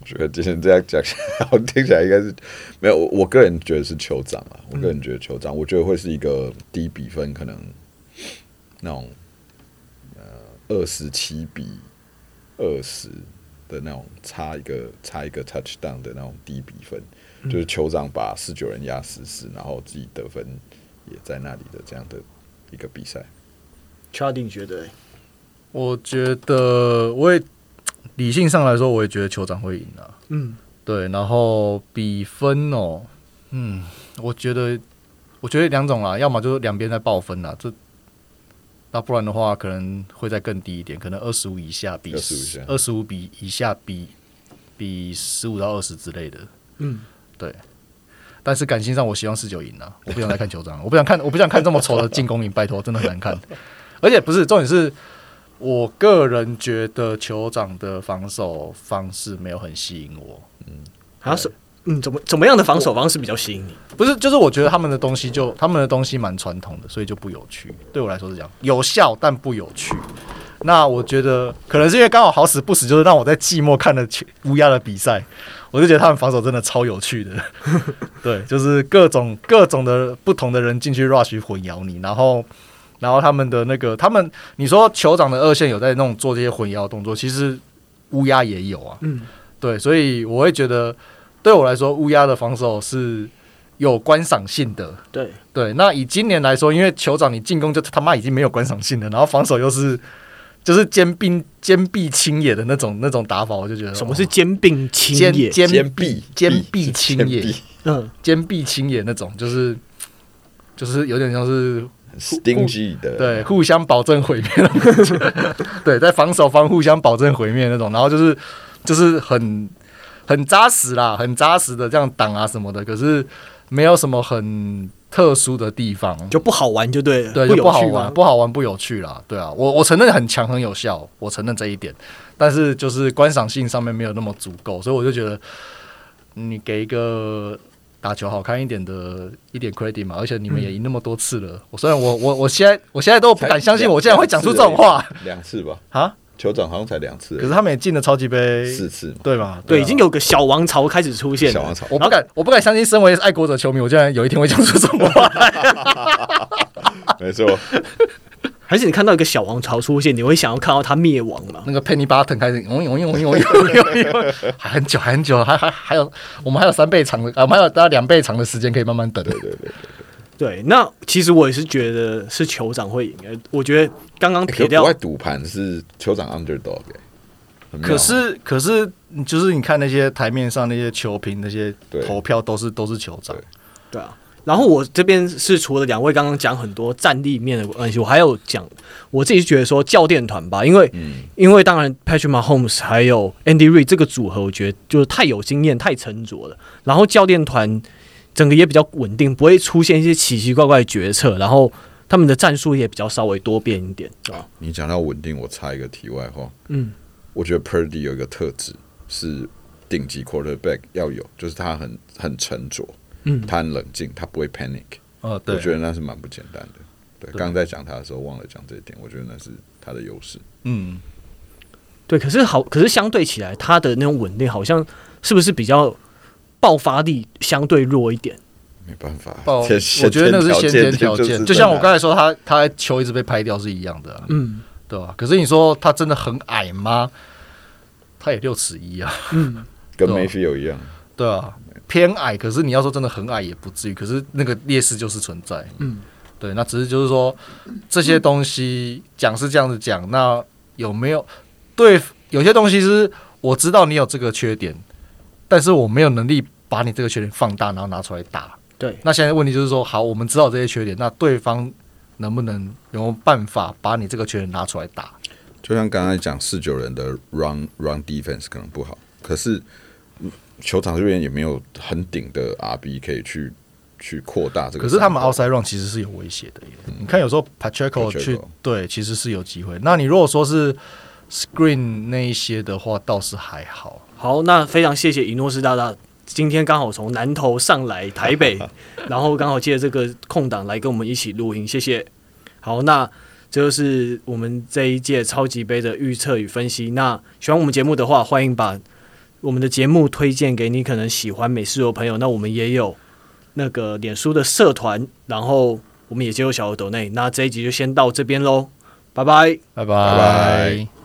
我觉得今天这样讲起来，我听起来应该是没有。我个人觉得是酋长啊，我个人觉得酋长，我觉得会是一个低比分，可能那种呃二十七比二十的那种差一个差一个 touchdown 的那种低比分，就是酋长把四九人压死死，然后自己得分也在那里的这样的一个比赛。确定觉得？我觉得，我也理性上来说，我也觉得酋长会赢啊。嗯，对。然后比分哦，嗯，我觉得，我觉得两种啦，要么就是两边在爆分啦，这那不然的话，可能会再更低一点，可能二十五以下比二十五比以下比比十五到二十之类的。嗯，对。但是感性上，我希望四九赢啊！我不想再看酋长，我不想看，我不想看这么丑的进攻赢，拜托，真的很难看。而且不是重点是，我个人觉得酋长的防守方式没有很吸引我。嗯，好像是嗯，怎么怎么样的防守方式比较吸引你？不是，就是我觉得他们的东西就他们的东西蛮传统的，所以就不有趣。对我来说是这样，有效但不有趣。那我觉得可能是因为刚好好死不死，就是让我在寂寞看了乌鸦的比赛，我就觉得他们防守真的超有趣的。*laughs* 对，就是各种各种的不同的人进去 rush 混淆你，然后然后他们的那个他们，你说酋长的二线有在那种做这些混淆动作，其实乌鸦也有啊。嗯，对，所以我会觉得对我来说，乌鸦的防守是有观赏性的。对对，那以今年来说，因为酋长你进攻就他妈已经没有观赏性了，然后防守又是。就是兼并兼并青野的那种那种打法，我就觉得什么是兼并青野？兼兼并兼并青野，嗯，兼并青野那种，就是就是有点像是 stingy 的，对，互相保证毁灭，*laughs* 对，在防守方互相保证毁灭那种，然后就是就是很很扎实啦，很扎实的这样挡啊什么的，可是没有什么很。特殊的地方就不好玩，就对了，对，就不好玩，不好玩，不有趣啦。对啊，我我承认很强，很有效，我承认这一点，但是就是观赏性上面没有那么足够，所以我就觉得你给一个打球好看一点的一点 credit 嘛，而且你们也赢那么多次了，我虽然我我我现在我现在都不敢相信，我竟然会讲出这种话，两次吧？啊？酋长好像才两次，可是他们也进了超级杯四次，对吧？对，已经有个小王朝开始出现。小王朝，我不敢，我不敢相信，身为爱国者球迷，我竟然有一天会讲出这种话。*laughs* 没错，还是你看到一个小王朝出现，你会想要看到他灭亡吗？那个佩尼巴特开始，我我我我我，还很久，还很久，还还还有，我们还有三倍长的，我们还有大概两倍长的时间可以慢慢等。对对对。对，那其实我也是觉得是酋长会赢。我觉得刚刚撇掉，国外赌盘是酋长 underdog。可是可是，就是你看那些台面上那些球评那些投票都是都是酋长。对啊。然后我这边是除了两位刚刚讲很多战力面的关系，我还有讲我自己觉得说教练团吧，因为、嗯、因为当然 Patrick Mahomes 还有 Andy Reid 这个组合，我觉得就是太有经验、太沉着了。然后教练团。整个也比较稳定，不会出现一些奇奇怪怪的决策，然后他们的战术也比较稍微多变一点。啊，你讲到稳定，我插一个题外话。嗯，我觉得 Purdy 有一个特质是顶级 quarterback 要有，就是他很很沉着，嗯，他很冷静，他不会 panic。哦，对，我觉得那是蛮不简单的。对，刚刚在讲他的时候忘了讲这一点，我觉得那是他的优势。嗯，对，可是好，可是相对起来，他的那种稳定好像是不是比较？爆发力相对弱一点，没办法。我觉得那是先天条件，就像我刚才说，他他球一直被拍掉是一样的，嗯，对吧？可是你说他真的很矮吗？他也六尺一啊，嗯，跟梅菲有一样，对啊，偏矮。可是你要说真的很矮也不至于，可是那个劣势就是存在，嗯，对。那只是就是说这些东西讲是这样子讲，那有没有对有些东西是我知道你有这个缺点。但是我没有能力把你这个缺点放大，然后拿出来打。对，那现在问题就是说，好，我们知道这些缺点，那对方能不能有办法把你这个缺点拿出来打？就像刚才讲四九人的 run run defense 可能不好，可是球场这边也没有很顶的 RB 可以去去扩大这个。可是他们 outside run 其实是有威胁的。嗯、你看有时候 Pacheco 去 Pacheco 对，其实是有机会。那你如果说是 screen 那一些的话，倒是还好。好，那非常谢谢以诺斯大大，今天刚好从南投上来台北，*laughs* 然后刚好借这个空档来跟我们一起录音，谢谢。好，那这就是我们这一届超级杯的预测与分析。那喜欢我们节目的话，欢迎把我们的节目推荐给你可能喜欢美式的朋友。那我们也有那个脸书的社团，然后我们也接受小额抖内。那这一集就先到这边喽，拜拜，拜拜。